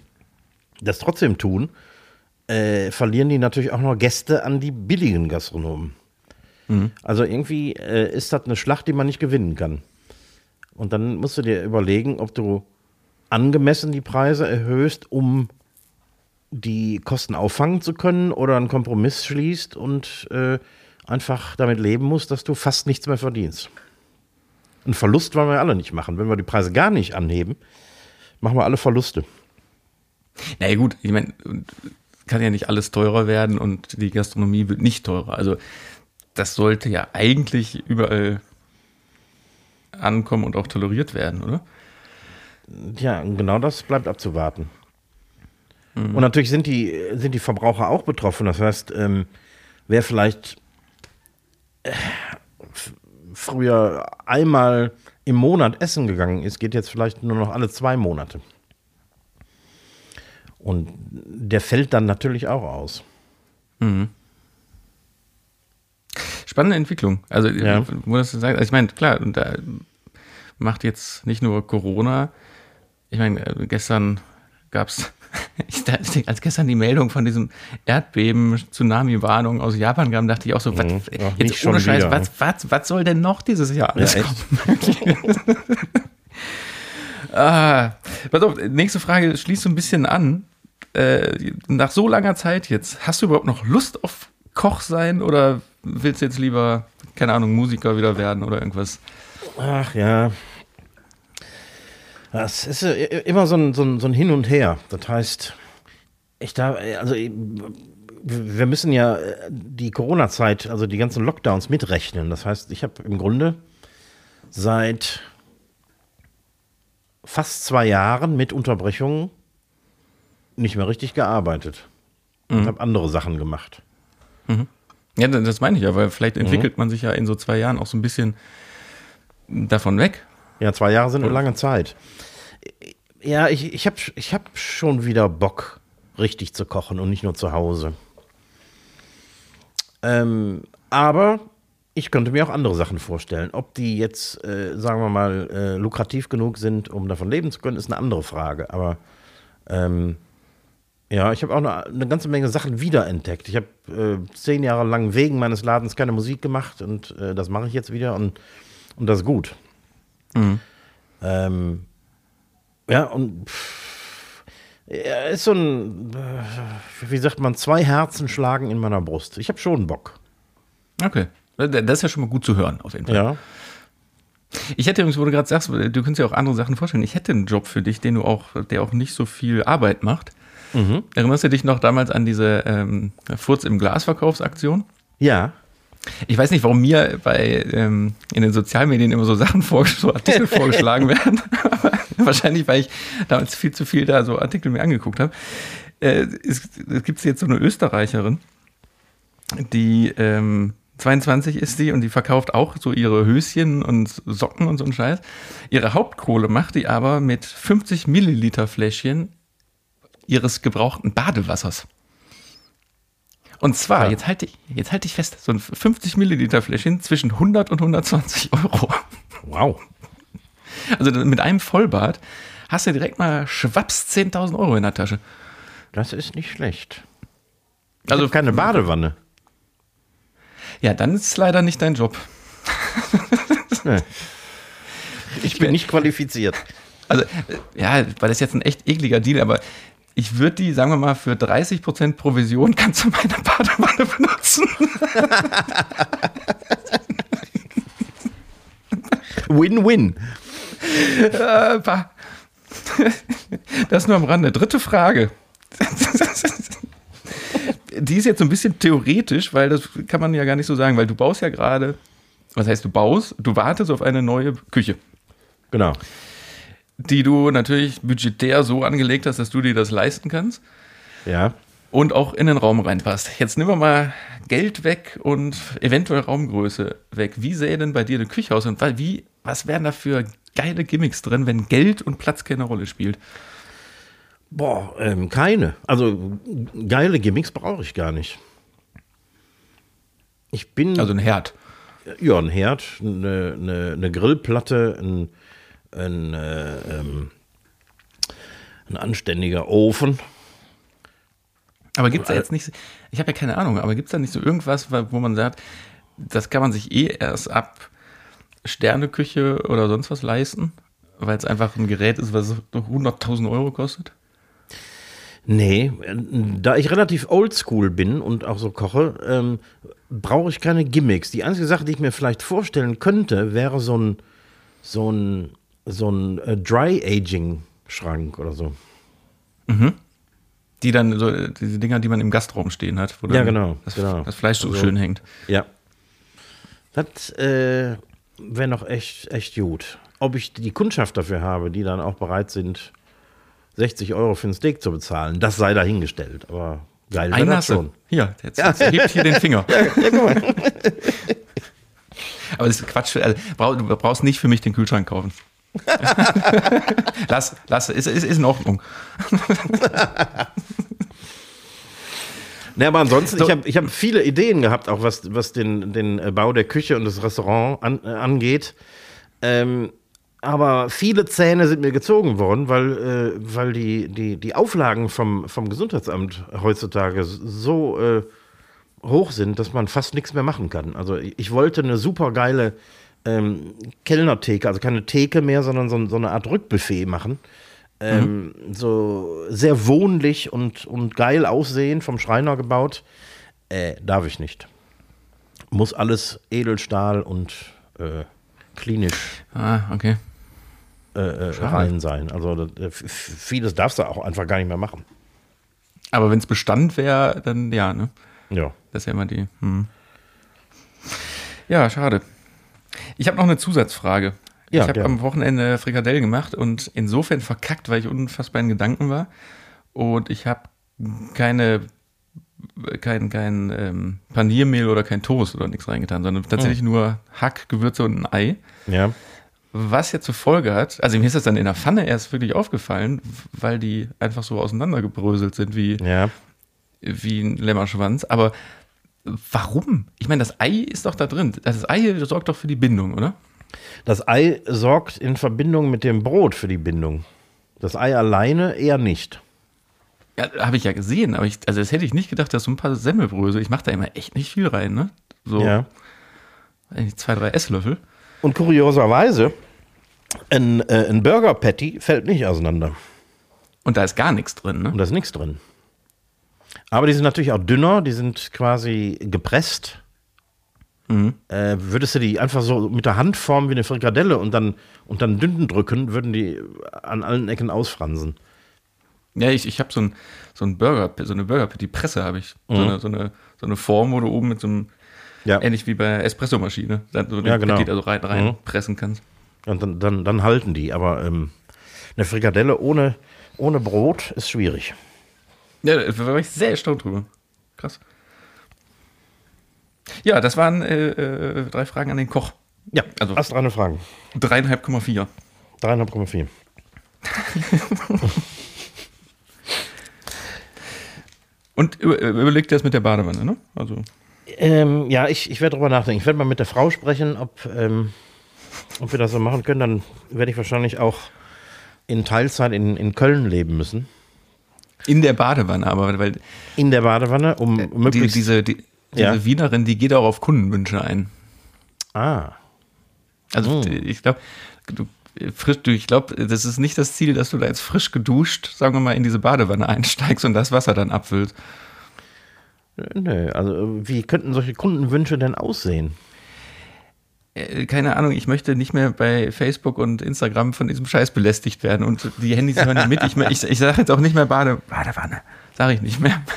das trotzdem tun, äh, verlieren die natürlich auch noch Gäste an die billigen Gastronomen. Also irgendwie äh, ist das eine Schlacht, die man nicht gewinnen kann. Und dann musst du dir überlegen, ob du angemessen die Preise erhöhst, um die Kosten auffangen zu können oder einen Kompromiss schließt und äh, einfach damit leben musst, dass du fast nichts mehr verdienst. Einen Verlust wollen wir alle nicht machen. Wenn wir die Preise gar nicht anheben, machen wir alle Verluste. Naja gut, ich meine, kann ja nicht alles teurer werden und die Gastronomie wird nicht teurer. Also das sollte ja eigentlich überall ankommen und auch toleriert werden, oder? Ja, genau das bleibt abzuwarten. Und natürlich sind die, sind die Verbraucher auch betroffen. Das heißt, ähm, wer vielleicht äh, früher einmal im Monat essen gegangen ist, geht jetzt vielleicht nur noch alle zwei Monate. Und der fällt dann natürlich auch aus. Spannende Entwicklung. Also, Ja. wo das sagt, also ich meine, klar, und da macht jetzt nicht nur Corona. Ich meine, äh, gestern gab es, als gestern die Meldung von diesem Erdbeben, Tsunami-Warnung aus Japan kam, dachte ich auch so, was, Mhm. Ach, nicht jetzt schon ohne Scheiß, was, was, was soll denn noch dieses Jahr alles Ja, kommen? ah, pass auf, nächste Frage schließt so ein bisschen an. Äh, nach so langer Zeit jetzt, hast du überhaupt noch Lust auf Koch sein oder willst du jetzt lieber, keine Ahnung, Musiker wieder werden oder irgendwas? Ach ja. Das ist äh, immer so ein, so, ein, so ein Hin und Her. Das heißt, ich da, also ich- wir müssen ja äh, die Corona-Zeit, also die ganzen Lockdowns mitrechnen. Das heißt, ich habe im Grunde seit fast zwei Jahren mit Unterbrechungen nicht mehr richtig gearbeitet. Und habe andere Sachen gemacht. Ja, das meine ich ja, weil vielleicht entwickelt man sich ja in so zwei Jahren auch so ein bisschen davon weg. Ja, zwei Jahre sind eine lange Zeit. Ja, ich, ich habe ich hab schon wieder Bock, richtig zu kochen und nicht nur zu Hause. Ähm, aber ich könnte mir auch andere Sachen vorstellen. Ob die jetzt, äh, sagen wir mal, äh, lukrativ genug sind, um davon leben zu können, ist eine andere Frage. Aber ähm, ja, ich habe auch eine, eine ganze Menge Sachen wiederentdeckt. Ich habe äh, zehn Jahre lang wegen meines Ladens keine Musik gemacht und äh, das mache ich jetzt wieder und, und das ist gut. Ähm, ja, und pff, Ja, ist so ein, äh, wie sagt man, zwei Herzen schlagen in meiner Brust. Ich habe schon Bock. Okay. Das ist ja schon mal gut zu hören, auf jeden Fall. Ja. Ich hätte übrigens, wo du gerade sagst, du könntest ja auch andere Sachen vorstellen. Ich hätte einen Job für dich, den du auch, der auch nicht so viel Arbeit macht. Mhm. Erinnerst du dich noch damals an diese ähm, Furz im Glasverkaufsaktion? Ja. Ich weiß nicht, warum mir bei ähm, in den Sozialmedien immer so Sachen vor, so Artikel vorgeschlagen werden. Wahrscheinlich, weil ich damals viel zu viel da so Artikel mir angeguckt habe. Äh, es, es gibt jetzt so eine Österreicherin, die ähm, 22 ist sie und die verkauft auch so ihre Höschen und Socken und so einen Scheiß. Ihre Hauptkohle macht die aber mit 50 Milliliter Fläschchen ihres gebrauchten Badewassers. Und zwar, Ja. jetzt halte ich, jetzt halte ich fest, so ein 50 Milliliter Fläschchen zwischen 100 und 120 Euro. Wow. Also mit einem Vollbad hast du direkt mal schwapps 10.000 Euro in der Tasche. Das ist nicht schlecht. Ich Also keine Badewanne. Ja, dann ist es leider nicht dein Job. Nee. Ich bin nicht qualifiziert. Also, äh, ja, weil das ist jetzt ein echt ekliger Deal, aber ich würde die, sagen wir mal, für 30% Provision kannst du meine Badewanne benutzen. Win-win. Äh. Das nur am Rande. Dritte Frage. Die ist jetzt so ein bisschen theoretisch, weil das kann man ja gar nicht so sagen, weil du baust ja gerade, was heißt du baust? Du wartest auf eine neue Küche, Genau. Die du natürlich budgetär so angelegt hast, dass du dir das leisten kannst. Ja. und auch in den Raum reinpasst. Jetzt nehmen wir mal Geld weg und eventuell Raumgröße weg. Wie sähe denn bei dir eine Küche aus und weil- wie, was wären da für geile Gimmicks drin, wenn Geld und Platz keine Rolle spielt? Boah, ähm, keine. Also geile Gimmicks brauche ich gar nicht. Ich bin Also ein Herd. ja ein Herd, eine, eine, eine Grillplatte, ein, ein, äh, ähm, ein anständiger Ofen. Aber gibt es da jetzt nicht, ich habe ja keine Ahnung, aber gibt es da nicht so irgendwas, wo man sagt, das kann man sich eh erst ab Sterneküche oder sonst was leisten, weil es einfach ein Gerät ist, was so 100.000 Euro kostet? Nee, da ich relativ oldschool bin und auch so koche, ähm, brauche ich keine Gimmicks. Die einzige Sache, die ich mir vielleicht vorstellen könnte, wäre so ein, so ein, so ein äh, Dry-Aging-Schrank oder so. Die dann so, äh, diese Dinger, die man im Gastraum stehen hat, wo Ja, genau, das, genau. das Fleisch so Also- schön hängt. Ja. Das äh, wäre noch echt, echt gut. Ob ich die Kundschaft dafür habe, die dann auch bereit sind, 60 Euro für ein Steak zu bezahlen, das sei dahingestellt. Aber geil wäre das schon. Hier, jetzt, jetzt hebt hier den Finger. Aber das ist Quatsch. Also, du brauchst nicht für mich den Kühlschrank kaufen. lass, lass, ist, ist, ist in Ordnung. Ne, aber ansonsten, So. ich habe ich hab viele Ideen gehabt, auch was, was den, den Bau der Küche und des Restaurants an, äh, angeht. Ähm, aber viele Zähne sind mir gezogen worden, weil, äh, weil die, die, die Auflagen vom, vom Gesundheitsamt heutzutage so äh, hoch sind, dass man fast nichts mehr machen kann. Also ich, ich wollte eine super geile ähm, Kellnertheke, also keine Theke mehr, sondern so, so eine Art Rückbuffet machen. Ähm, So sehr wohnlich und, und geil aussehen, vom Schreiner gebaut. Äh, darf ich nicht. Muss alles Edelstahl und äh, klinisch Ah, okay. äh, äh, rein sein. Also äh, vieles darfst du auch einfach gar nicht mehr machen. Aber wenn es Bestand wäre, dann ja, ne? Ja. Das ist ja immer die. Hm. Ja, schade. Ich habe noch eine Zusatzfrage. Ja, ich habe am Wochenende Frikadelle gemacht und insofern verkackt, weil ich unfassbar in Gedanken war. Und ich habe keine, kein, kein ähm, Paniermehl oder kein Toast oder nichts reingetan, sondern tatsächlich Oh. nur Hack, Gewürze und ein Ei. Ja. Was ja zur Folge hat, also mir ist das dann in der Pfanne erst wirklich aufgefallen, weil die einfach so auseinandergebröselt sind wie, Ja. wie ein Lämmerschwanz. Aber warum? Ich meine, das Ei ist doch da drin. Das Ei sorgt doch für die Bindung, oder? Das Ei sorgt in Verbindung mit dem Brot für die Bindung. Das Ei alleine eher nicht. Ja, habe ich ja gesehen, aber ich, also das hätte ich nicht gedacht, dass so ein paar Semmelbrösel, ich mache da immer echt nicht viel rein, ne? So Ja. eigentlich zwei, drei Esslöffel. Und kurioserweise, ein, äh, ein Burger Patty fällt nicht auseinander. Und da ist gar nichts drin, ne? Und da ist nichts drin. Aber die sind natürlich auch dünner, die sind quasi gepresst. Mhm. Äh, würdest du die einfach so mit der Hand formen wie eine Frikadelle und dann, und dann dünnen drücken, würden die an allen Ecken ausfransen. Ja, ich, ich habe so ein, so ein Burger, so eine Burger, die Presse habe ich. So, eine, so, eine, so eine Form, wo du oben mit so einem, Ja. ähnlich wie bei Espressomaschine, dann so Ja, genau. Petit da so rein, rein Mhm. pressen kannst. Und dann, dann, dann halten die. Aber ähm, eine Frikadelle ohne, ohne Brot ist schwierig. Ja, da war ich sehr erstaunt drüber. Krass. Ja, das waren äh, äh, drei Fragen an den Koch. Ja, Also- hast du eine Frage? Dreieinhalb Komma vier. 3,4. Und über, überlegt ihr das mit der Badewanne, ne? Also, Ähm, ja, ich, ich werde drüber nachdenken. Ich werde mal mit der Frau sprechen, ob, ähm, ob wir das so machen können. Dann werde ich wahrscheinlich auch in Teilzeit in, in Köln leben müssen. In der Badewanne, aber weil In der Badewanne, um die, möglichst. diese, die, diese Ja. Wienerin, die geht auch auf Kundenwünsche ein. ah, Also Oh. ich glaube, du, frisch, du, ich glaube, das ist nicht das Ziel, dass du da jetzt frisch geduscht, sagen wir mal, in diese Badewanne einsteigst und das Wasser dann abfüllst. nö. Also, wie könnten solche Kundenwünsche denn aussehen? Äh, Keine Ahnung, ich möchte nicht mehr bei Facebook und Instagram von diesem Scheiß belästigt werden und die Handys hören nicht mit. Ich, ich, ich sage jetzt auch nicht mehr Bade, Badewanne. Sage ich nicht mehr.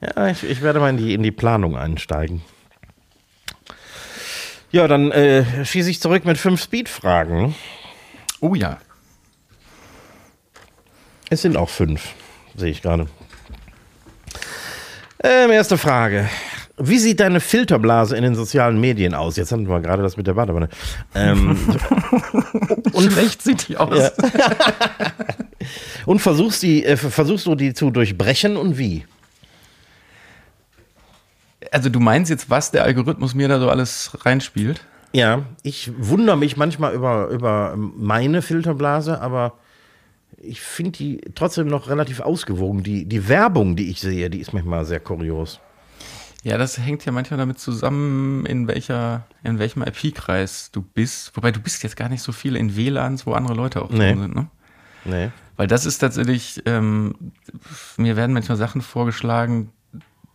Ja, ich, ich werde mal in die, in die Planung einsteigen. Ja, dann äh, schieße ich zurück mit fünf Speed-Fragen. Oh ja. Es sind auch fünf, sehe ich gerade. Ähm, erste Frage. Wie sieht deine Filterblase in den sozialen Medien aus? Jetzt hatten wir gerade das mit der Badewanne. Ähm, Und schlecht sieht die aus. Ja. und versuchst, die, äh, versuchst du die zu durchbrechen und wie? Also du meinst jetzt, was der Algorithmus mir da so alles reinspielt? Ja, ich wundere mich manchmal über, über meine Filterblase, aber ich finde die trotzdem noch relativ ausgewogen. Die, die Werbung, die ich sehe, die ist manchmal sehr kurios. Ja, das hängt ja manchmal damit zusammen, in welcher, in welchem IP-Kreis du bist. Wobei du bist jetzt gar nicht so viel in WLANs, wo andere Leute auch Nee. drin sind, ne? Nee. Weil das ist tatsächlich, ähm, mir werden manchmal Sachen vorgeschlagen,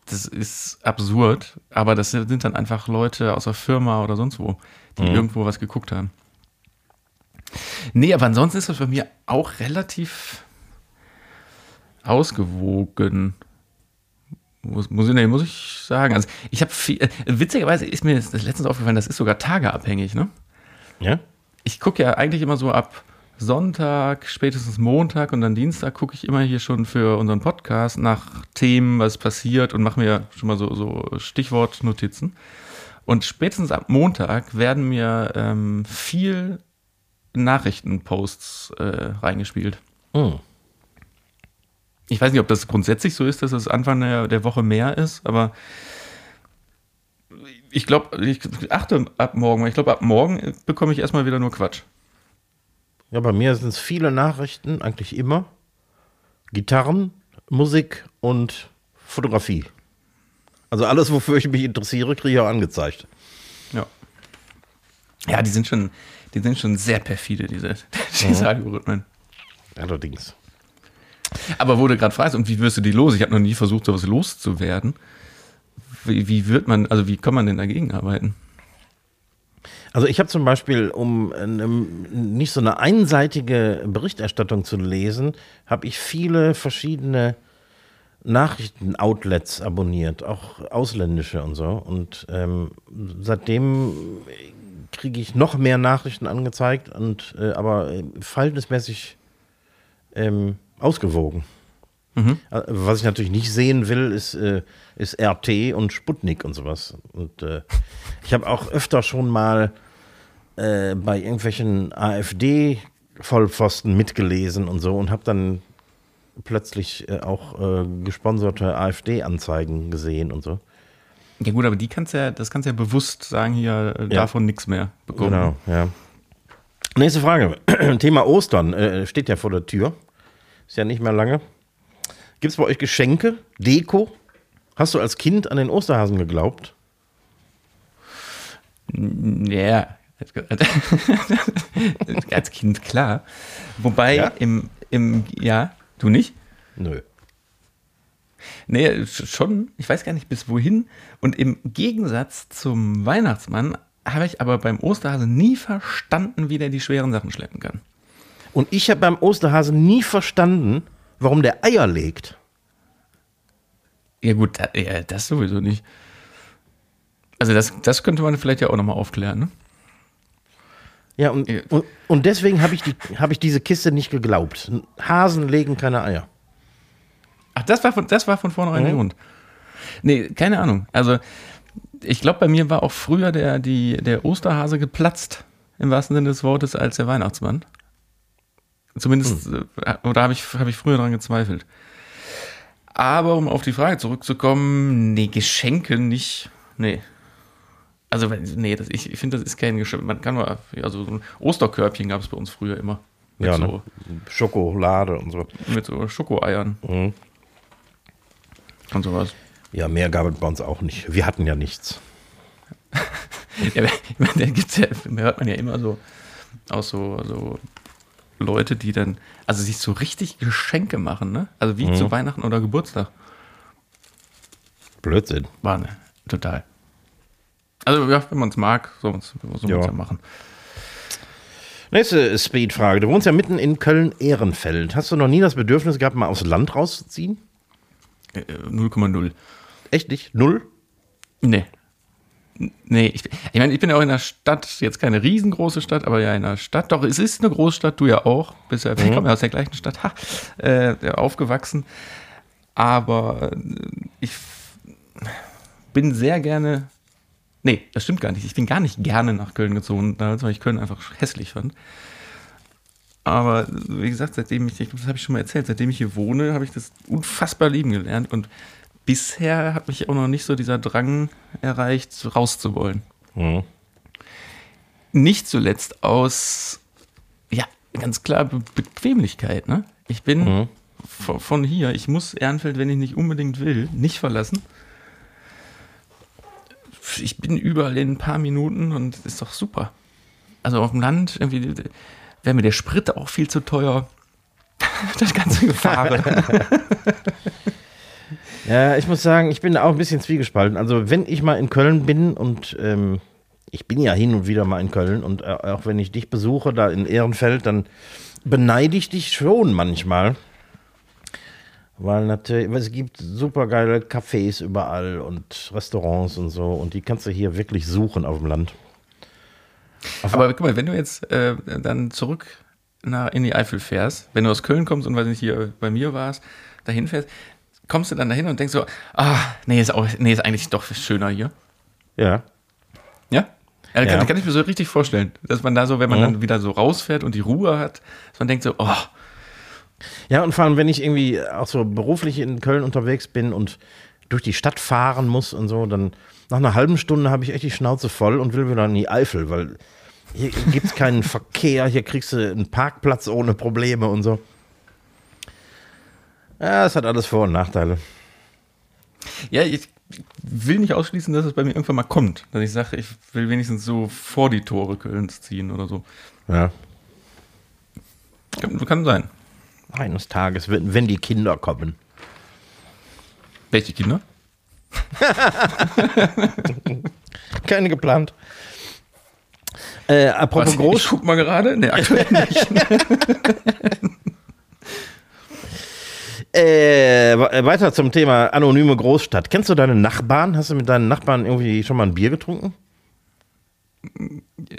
das ist absurd, aber das sind dann einfach Leute aus der Firma oder sonst wo, die irgendwo was geguckt haben. Nee, aber ansonsten ist das bei mir auch relativ ausgewogen. Muss, muss, ich, nee, muss ich sagen. Also ich habe viel, äh, witzigerweise ist mir das letztens aufgefallen, das ist sogar tageabhängig, ne? Ja? ich gucke ja eigentlich immer so ab Sonntag, spätestens Montag und dann Dienstag gucke ich immer hier schon für unseren Podcast nach Themen, was passiert und mache mir schon mal so, so Stichwortnotizen. Und spätestens ab Montag werden mir ähm, viel Nachrichtenposts äh, reingespielt. Hm. Ich weiß nicht, ob das grundsätzlich so ist, dass es Anfang der, der Woche mehr ist, aber ich glaube, ich achte ab morgen, weil ich glaube, ab morgen bekomme ich erstmal wieder nur Quatsch. Ja, bei mir sind es viele Nachrichten, eigentlich immer. Gitarren, Musik und Fotografie. Also alles, wofür ich mich interessiere, kriege ich auch angezeigt. Ja. Ja, die sind schon, die sind schon sehr perfide, diese, diese Algorithmen. Allerdings. Aber wo du gerade fragst, und wie wirst du die los? Ich habe noch nie versucht, sowas loszuwerden. Wie, wie wird man, also wie kann man denn dagegen arbeiten? Also ich habe zum Beispiel, um ähm, nicht so eine einseitige Berichterstattung zu lesen, habe ich viele verschiedene Nachrichten-Outlets abonniert, auch ausländische und so. Und ähm, seitdem kriege ich noch mehr Nachrichten angezeigt, und, äh, aber äh, verhältnismäßig ähm, ausgewogen. Mhm. Äh, Was ich natürlich nicht sehen will, ist, äh, ist RT und Sputnik und sowas. Und äh, ich habe auch öfter schon mal äh, bei irgendwelchen AfD-Vollpfosten mitgelesen und so und habe dann plötzlich äh, auch äh, gesponserte AfD-Anzeigen gesehen und so. Ja gut, aber die kannst ja, das kannst ja bewusst sagen, hier äh, davon nichts mehr bekommen. Genau, ja. Nächste Frage. Thema Ostern steht ja vor der Tür. Ist ja nicht mehr lange. Gibt es bei euch Geschenke, Deko? Hast du als Kind an den Osterhasen geglaubt? Ja, Als Kind, klar. Wobei Ja? im, im, ja, du nicht? Nö. Nee, sch- schon. Ich weiß gar nicht bis wohin. Und im Gegensatz zum Weihnachtsmann habe ich aber beim Osterhase nie verstanden, wie der die schweren Sachen schleppen kann. Und ich habe beim Osterhasen nie verstanden, warum der Eier legt. Ja, gut, da, ja, das sowieso nicht. Also, das, das könnte man vielleicht ja auch nochmal aufklären, ne? Ja, und, Ja. und, und deswegen habe ich, die, hab ich diese Kiste nicht geglaubt. Hasen legen keine Eier. Ach, das war von, das war von vornherein der Mhm. Grund. Nee, keine Ahnung. Also, ich glaube, bei mir war auch früher der, die, der Osterhase geplatzt, im wahrsten Sinne des Wortes, als der Weihnachtsmann. Zumindest, Hm. äh, oder habe ich, hab ich früher daran gezweifelt. Aber um auf die Frage zurückzukommen, nee, Geschenke nicht, nee. Also, nee, das, ich, ich finde, das ist kein Geschenk. Man kann mal, also so ein Osterkörbchen gab es bei uns früher immer. Mit, Ja, so, ne? Schokolade und so. mit so Schokoeiern Mhm. und sowas. Ja, mehr gab es bei uns auch nicht. Wir hatten ja nichts. Ja, ich meine, da gibt's ja, hört man ja immer so aus so, so Leute, die dann, also sich so richtig Geschenke machen, ne? Also wie zu Weihnachten oder Geburtstag. Blödsinn. War ne, total. Also ja, wenn man es mag, soll man es so Ja. machen. Nächste Speed-Frage. Du wohnst ja mitten in Köln-Ehrenfeld. Hast du noch nie das Bedürfnis gehabt, mal aufs Land rauszuziehen? Äh, äh, 0,0. Echt nicht? Null? Nee. Nee, ich, ich meine, ich bin ja auch in der Stadt, jetzt keine riesengroße Stadt, aber ja in der Stadt. Doch, es ist eine Großstadt, du ja auch. Bist ja, wir kommen ja aus der gleichen Stadt, ha, äh, aufgewachsen. Aber äh, ich bin sehr gerne. Nee, das stimmt gar nicht. Ich bin gar nicht gerne nach Köln gezogen, damals, weil ich Köln einfach hässlich fand. Aber wie gesagt, seitdem ich, ich glaub, das habe ich schon mal erzählt, seitdem ich hier wohne, habe ich das unfassbar lieben gelernt. Und bisher hat mich auch noch nicht so dieser Drang erreicht, rauszuwollen. Mhm. Nicht zuletzt aus, ja, ganz klar Be Bequemlichkeit. Ne? Ich bin Mhm. von, hier, ich muss Ehrenfeld, wenn ich nicht unbedingt will, nicht verlassen. Ich bin überall in ein paar Minuten und ist doch super. Also auf dem Land irgendwie wäre mir der Sprit auch viel zu teuer. Das ganze Gefahren. Ja, ich muss sagen, ich bin auch ein bisschen zwiegespalten. Also, wenn ich mal in Köln bin und ähm, ich bin ja hin und wieder mal in Köln und äh, auch wenn ich dich besuche, da in Ehrenfeld, dann beneide ich dich schon manchmal. Weil natürlich, es gibt super geile Cafés überall und Restaurants und so und die kannst du hier wirklich suchen auf dem Land. Aber guck mal, wenn du jetzt äh, dann zurück nach, in die Eifel fährst, wenn du aus Köln kommst und weil nicht hier bei mir warst, dahin fährst, kommst du dann dahin und denkst so, ah, nee, ist auch, nee, ist eigentlich doch schöner hier. Ja. Ja? Ja, kann, kann ich mir so richtig vorstellen, dass man da so, wenn man Mhm. dann wieder so rausfährt und die Ruhe hat, dass man denkt so, oh, Ja, und vor allem, wenn ich irgendwie auch so beruflich in Köln unterwegs bin und durch die Stadt fahren muss und so, dann nach einer halben Stunde habe ich echt die Schnauze voll und will wieder in die Eifel, weil hier gibt es keinen Verkehr, hier kriegst du einen Parkplatz ohne Probleme und so. Ja, es hat alles Vor- und Nachteile. ja, ich will nicht ausschließen, dass es bei mir irgendwann mal kommt, dass ich sage, ich will wenigstens so vor die Tore Kölns ziehen oder so. Ja. Kann, kann sein. Eines Tages, wenn, wenn die Kinder kommen. Welche Kinder? Keine geplant. Äh, apropos Was? groß. Ich guck mal gerade. Nee, aktuell nicht. Äh, äh, weiter zum Thema anonyme Großstadt. Kennst du deine Nachbarn? Hast du mit deinen Nachbarn irgendwie schon mal ein Bier getrunken?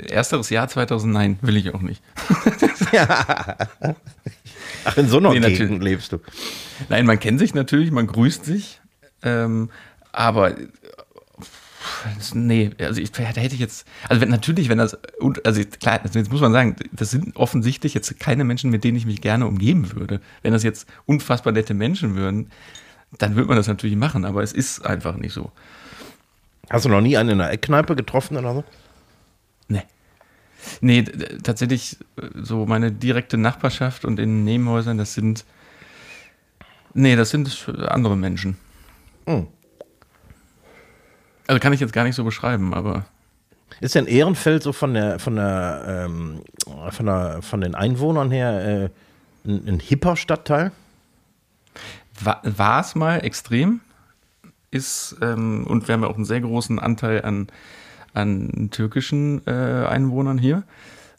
Ersteres Jahr 2009 will ich auch nicht. Ach, in so einer Nee, Gegend lebst du. Nein, man kennt sich natürlich, man grüßt sich, ähm, aber äh, nee, also ich, da hätte ich jetzt, also wenn, natürlich, wenn das, also klar, jetzt muss man sagen, das sind offensichtlich jetzt keine Menschen, mit denen ich mich gerne umgeben würde. Wenn das jetzt unfassbar nette Menschen würden, dann würde man das natürlich machen, aber es ist einfach nicht so. Hast du noch nie einen in einer Eckkneipe getroffen oder so? Nee. Nee, tatsächlich äh, so meine direkte Nachbarschaft und in Nebenhäusern, das sind. Nee, das sind andere Menschen. Hm. Also kann ich jetzt gar nicht so beschreiben, aber Ist denn Ehrenfeld so von der, von der, ähm, von der, von den Einwohnern her äh, ein, ein hipper Stadtteil? War es mal extrem, ist, ähm, und wir haben ja auch einen sehr großen Anteil an, an türkischen äh, Einwohnern hier,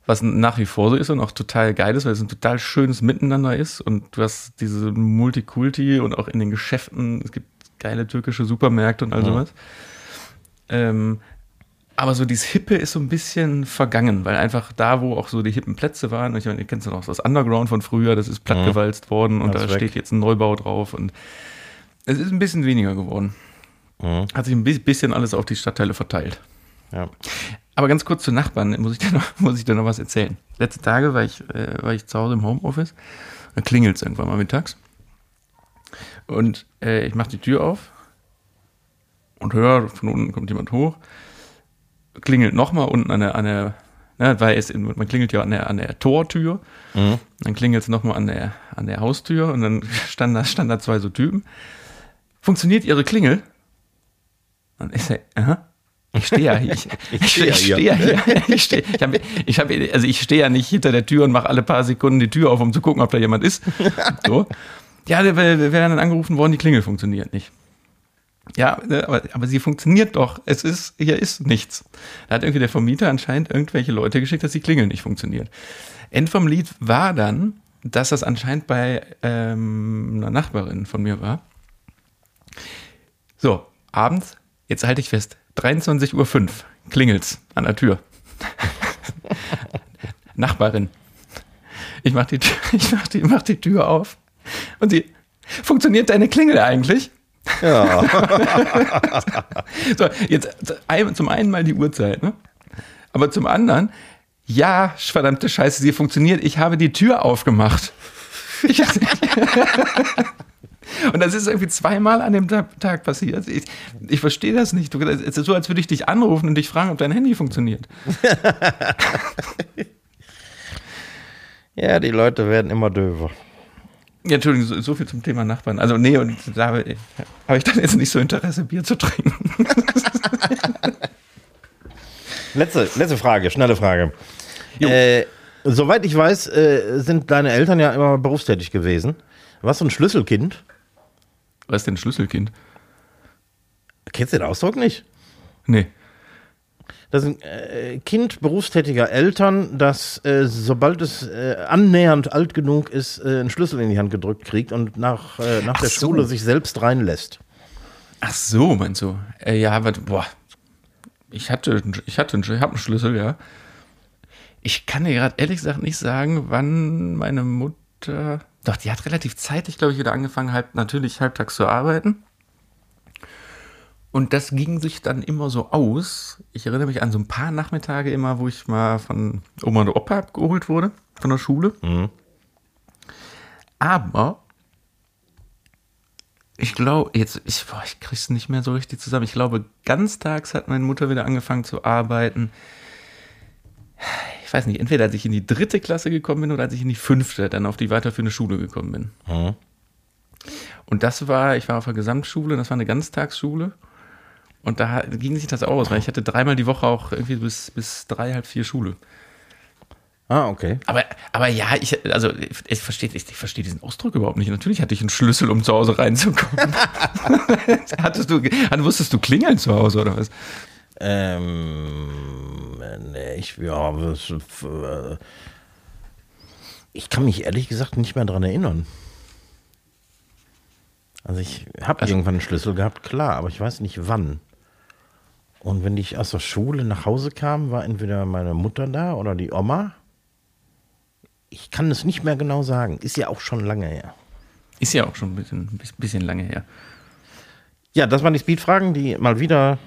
was nach wie vor so ist und auch total geil ist, weil es ein total schönes Miteinander ist und du hast diese Multikulti und auch in den Geschäften, es gibt geile türkische Supermärkte und all mhm. Ähm, aber so dieses Hippe ist so ein bisschen vergangen, weil einfach da, wo auch so die hippen Plätze waren, ich meine, ihr kennt ja noch das Underground von früher, das ist plattgewalzt mhm. worden und da steht jetzt ein Neubau drauf und es ist ein bisschen weniger geworden. Mhm. Hat sich ein bisschen alles auf die Stadtteile verteilt. Ja. Aber ganz kurz zu Nachbarn, muss ich dir noch, muss ich dir noch was erzählen. Letzte Tage war ich, äh, war ich zu Hause im Homeoffice, da klingelt es irgendwann mal mittags. Und äh, ich mache die Tür auf und höre, von unten kommt jemand hoch klingelt nochmal unten an der, an der ne, weil es, man klingelt ja an der, an der Tortür, mhm. dann klingelt es nochmal an der, an der Haustür und dann stand da, stand da zwei so Typen. Funktioniert ihre Klingel? Und ich sage, aha. Ich stehe ja hier. Ich, ich stehe ich steh ja hier. Ich stehe ich ich hab, also ich stehe ja nicht hinter der Tür und mache alle paar Sekunden die Tür auf, um zu gucken, ob da jemand ist. So. Ja, wir, wir werden dann angerufen worden, die Klingel funktioniert nicht. Ja, äh, aber, aber sie funktioniert doch. Es ist, hier ist nichts. Da hat irgendwie der Vermieter anscheinend irgendwelche Leute geschickt, dass die Klingel nicht funktioniert. End vom Lied war dann, dass das anscheinend bei ähm, einer Nachbarin von mir war. So, abends, jetzt halte ich fest, 23.05 Uhr klingelt's an der Tür. Nachbarin. Ich mach, die, ich, mach die, mach die Tür auf und sie, funktioniert deine Klingel eigentlich? Ja. so, jetzt zum einen mal die Uhrzeit, ne? Aber zum anderen, ja, verdammte Scheiße, sie funktioniert. Ich habe die Tür aufgemacht. Und das ist irgendwie zweimal an dem Tag passiert. Ich, ich verstehe das nicht. Es ist so, als würde ich dich anrufen und dich fragen, ob dein Handy funktioniert. ja, die Leute werden immer döver. Ja, Entschuldigung, so, so, viel zum Thema Nachbarn. Also, nee, und da habe ich, hab ich dann jetzt nicht so Interesse, Bier zu trinken. letzte, letzte Frage, schnelle Frage. Äh, soweit ich weiß, äh, sind deine Eltern ja immer berufstätig gewesen. Was so ein Schlüsselkind? Was ist denn ein Schlüsselkind? Kennst du den Ausdruck nicht? Nee das ist ein äh, Kind berufstätiger Eltern, das, äh, sobald es äh, annähernd alt genug ist, einen Schlüssel in die Hand gedrückt kriegt und nach, nach der so. Schule sich selbst reinlässt. Ach so, meinst du? Ja, aber, boah, ich hatte, ich hatte, ich habe einen Schlüssel, ja. Ich kann dir gerade ehrlich gesagt nicht sagen, wann meine Mutter, doch, die hat relativ zeitig, glaube ich, wieder angefangen, halt natürlich halbtags zu arbeiten. Und das ging sich dann immer so aus. Ich erinnere mich an so ein paar Nachmittage immer, wo ich mal von Oma und Opa abgeholt wurde, von der Schule. Mhm. Aber ich glaube, jetzt, ich, boah, ich krieg's nicht mehr so richtig zusammen. Ich glaube, ganztags hat meine Mutter wieder angefangen zu arbeiten. Ich weiß nicht, entweder als ich in die dritte Klasse gekommen bin oder als ich in die fünfte dann auf die weiterführende Schule gekommen bin. Mhm. Und das war, ich war auf der Gesamtschule, das war eine Ganztagsschule. Und da ging sich das aus, weil ich hatte dreimal die Woche auch irgendwie bis, bis drei, halb vier Schule. Ah, okay. Aber, aber ja, ich, also ich verstehe ich, ich versteh diesen Ausdruck überhaupt nicht. Natürlich hatte ich einen Schlüssel, um zu Hause reinzukommen. Hattest du, wusstest du klingeln zu Hause oder was? Ähm, nee, ich, ja, ich kann mich ehrlich gesagt nicht mehr daran erinnern. Also ich habe also, irgendwann einen Schlüssel gehabt, klar, aber ich weiß nicht wann. Und wenn ich aus der Schule nach Hause kam, war entweder meine Mutter da oder die Oma. Ich kann es nicht mehr genau sagen. Ist ja auch schon lange her. Ist ja auch schon ein bisschen, bisschen lange her. Ja, das waren die Speedfragen, die mal wieder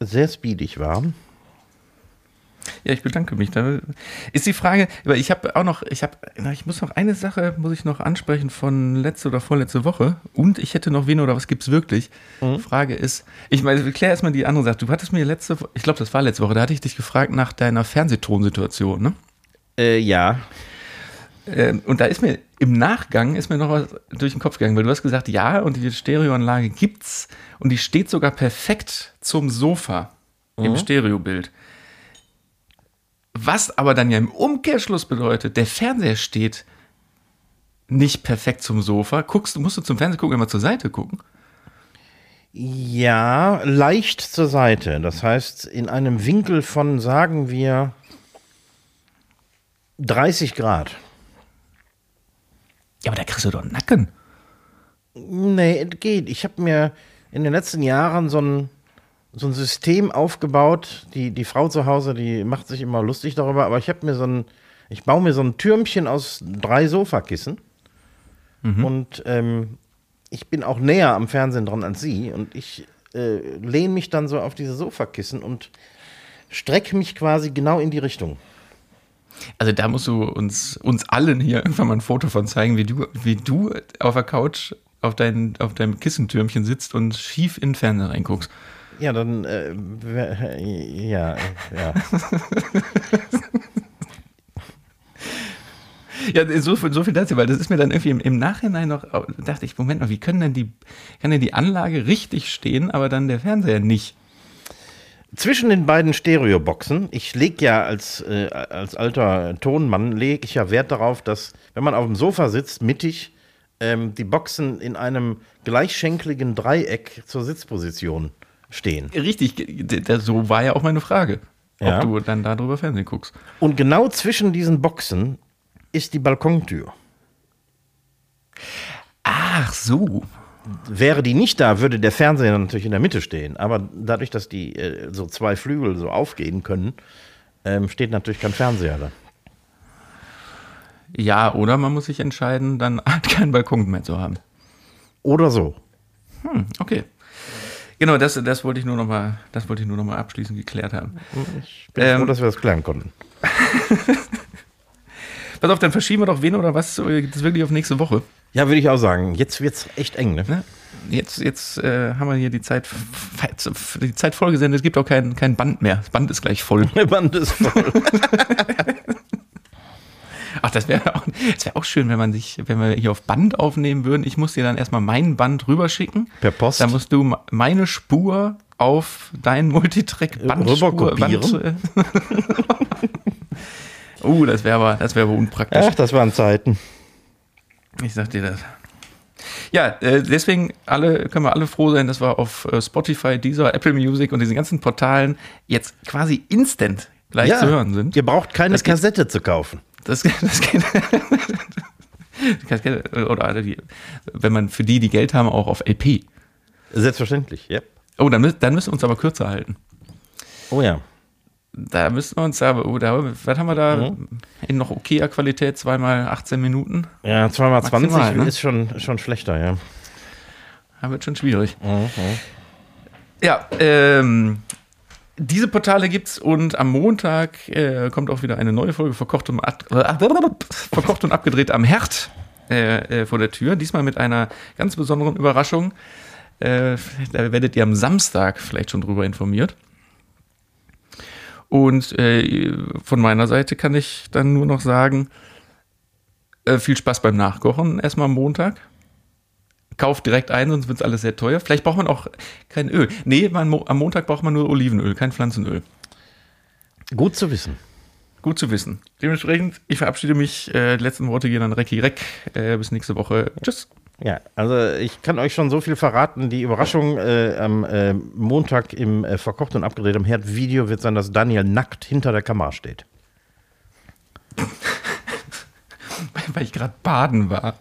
sehr speedig waren. Ja, ich bedanke mich. Da ist die Frage, aber ich habe auch noch, ich habe, ich muss noch eine Sache, muss ich noch ansprechen von letzte oder vorletzte Woche. Und ich hätte noch wen oder was gibt es wirklich? Mhm. Frage ist, ich meine, klär erstmal die andere Sache. Du hattest mir letzte, ich glaube, das war letzte Woche, da hatte ich dich gefragt nach deiner Fernsehtonsituation, ne? Äh, ja. Ähm, und da ist mir im Nachgang ist mir noch was durch den Kopf gegangen, weil du hast gesagt, ja, und die Stereoanlage gibt's und die steht sogar perfekt zum Sofa. im Stereobild. Was aber dann ja im Umkehrschluss bedeutet, der Fernseher steht nicht perfekt zum Sofa. Guckst, musst du zum Fernseher gucken, immer zur Seite gucken. Ja, leicht zur Seite. Das heißt, in einem Winkel von, sagen wir, 30 Grad. Ja, aber da kriegst du doch einen Nacken. Nee, geht. Ich habe mir in den letzten Jahren so ein, so ein System aufgebaut. Die, die Frau zu Hause, die macht sich immer lustig darüber, aber ich habe mir so ein, ich baue mir so ein Türmchen aus drei Sofakissen. Und ähm, ich bin auch näher am Fernsehen dran als sie. Und ich äh, lehne mich dann so auf diese Sofakissen und strecke mich quasi genau in die Richtung. Also da musst du uns, uns allen hier irgendwann mal ein Foto von zeigen, wie du, wie du auf der Couch auf, dein, auf deinem Kissentürmchen sitzt und schief in den Fernseher reinguckst. Ja, dann, äh, ja, ja. Ja, so, viel- so viel dazu, weil das ist mir dann irgendwie im, im Nachhinein noch, dachte ich, Moment mal, wie können denn die, kann denn die Anlage richtig stehen, aber dann der Fernseher nicht? Zwischen den beiden Stereoboxen, ich lege ja als, äh, als alter Tonmann, lege ich ja Wert darauf, dass, wenn man auf dem Sofa sitzt, mittig, ähm, die Boxen in einem gleichschenkligen Dreieck zur Sitzposition stehen. Richtig, so war ja auch meine Frage. Ja. Ob du dann darüber Fernsehen guckst. Und genau zwischen diesen Boxen ist die Balkontür. Ach so. Wäre die nicht da, würde der Fernseher natürlich in der Mitte stehen. Aber dadurch, dass die äh, so zwei Flügel so aufgehen können, ähm, steht natürlich kein Fernseher da. Ja, oder man muss sich entscheiden, dann keinen Balkon mehr zu haben. Oder so. Hm, okay. Genau, das, das wollte ich nur noch mal, das wollte ich nur noch mal abschließend geklärt haben. Ich bin Ähm, froh, dass wir das klären konnten. Pass auf, dann verschieben wir doch wen oder was? Das wirklich auf nächste Woche. Ja, würde ich auch sagen. Jetzt wird es echt eng, ne? Ne? Jetzt, jetzt äh, haben wir hier die Zeit, die Zeit vollgesendet. Es gibt auch kein, kein Band mehr. Das Band ist gleich voll. Der Band ist voll. Ach, das wäre auch, das wär auch schön, wenn man sich, wenn wir hier auf Band aufnehmen würden. Ich muss dir dann erstmal mein Band rüberschicken. Per Post. Dann musst du meine Spur auf dein Multitrack-Band Rüberkopieren? uh, das wäre aber, das wäre aber unpraktisch. Ach, das waren Zeiten. Ich sag dir das. Ja, äh, deswegen alle, können wir alle froh sein, dass wir auf äh, Spotify, Deezer, Apple Music und diesen ganzen Portalen jetzt quasi instant gleich zu hören sind. Ihr braucht keine Das geht- Kassette zu kaufen. Das, das geht. Geht- Oder die, wenn man für die, die Geld haben, auch auf LP. Selbstverständlich, ja. Oh, dann, müssen- dann müssen wir uns aber kürzer halten. Oh ja. Da müssen wir uns aber, oh, da, was haben wir da? Mhm. In noch okayer Qualität, zweimal 18 Minuten. Ja, zweimal 20 Maximal, ne? ist schon, schon schlechter, ja. Da wird schon schwierig. Mhm. Ja, ähm, diese Portale gibt's und am Montag äh, kommt auch wieder eine neue Folge verkocht und, ab, verkocht und abgedreht am Herd äh, äh, vor der Tür. Diesmal mit einer ganz besonderen Überraschung. Äh, da werdet ihr am Samstag vielleicht schon drüber informiert. Und äh, von meiner Seite kann ich dann nur noch sagen, äh, viel Spaß beim Nachkochen erstmal am Montag. Kauft direkt ein, sonst wird alles sehr teuer. Vielleicht braucht man auch kein Öl. Nee, man, am Montag braucht man nur Olivenöl, kein Pflanzenöl. Gut zu wissen. Gut zu wissen. Dementsprechend, ich verabschiede mich. Äh, die letzten Worte gehen an Recki Reck. Äh, bis nächste Woche. Tschüss. Ja, also ich kann euch schon so viel verraten. Die Überraschung äh, am äh, Montag im äh, Verkocht und Abgedreht am Herd Video wird sein, dass Daniel nackt hinter der Kamera steht. Weil ich gerade baden war.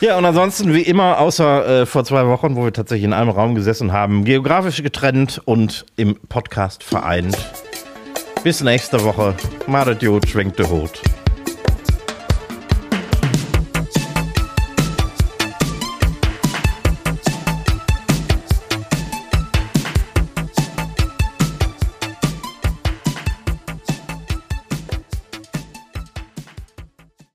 Ja, und ansonsten wie immer, außer äh, vor zwei Wochen, wo wir tatsächlich in einem Raum gesessen haben, geografisch getrennt und im Podcast vereint. Bis nächste Woche. Madet schwenkt der Hut.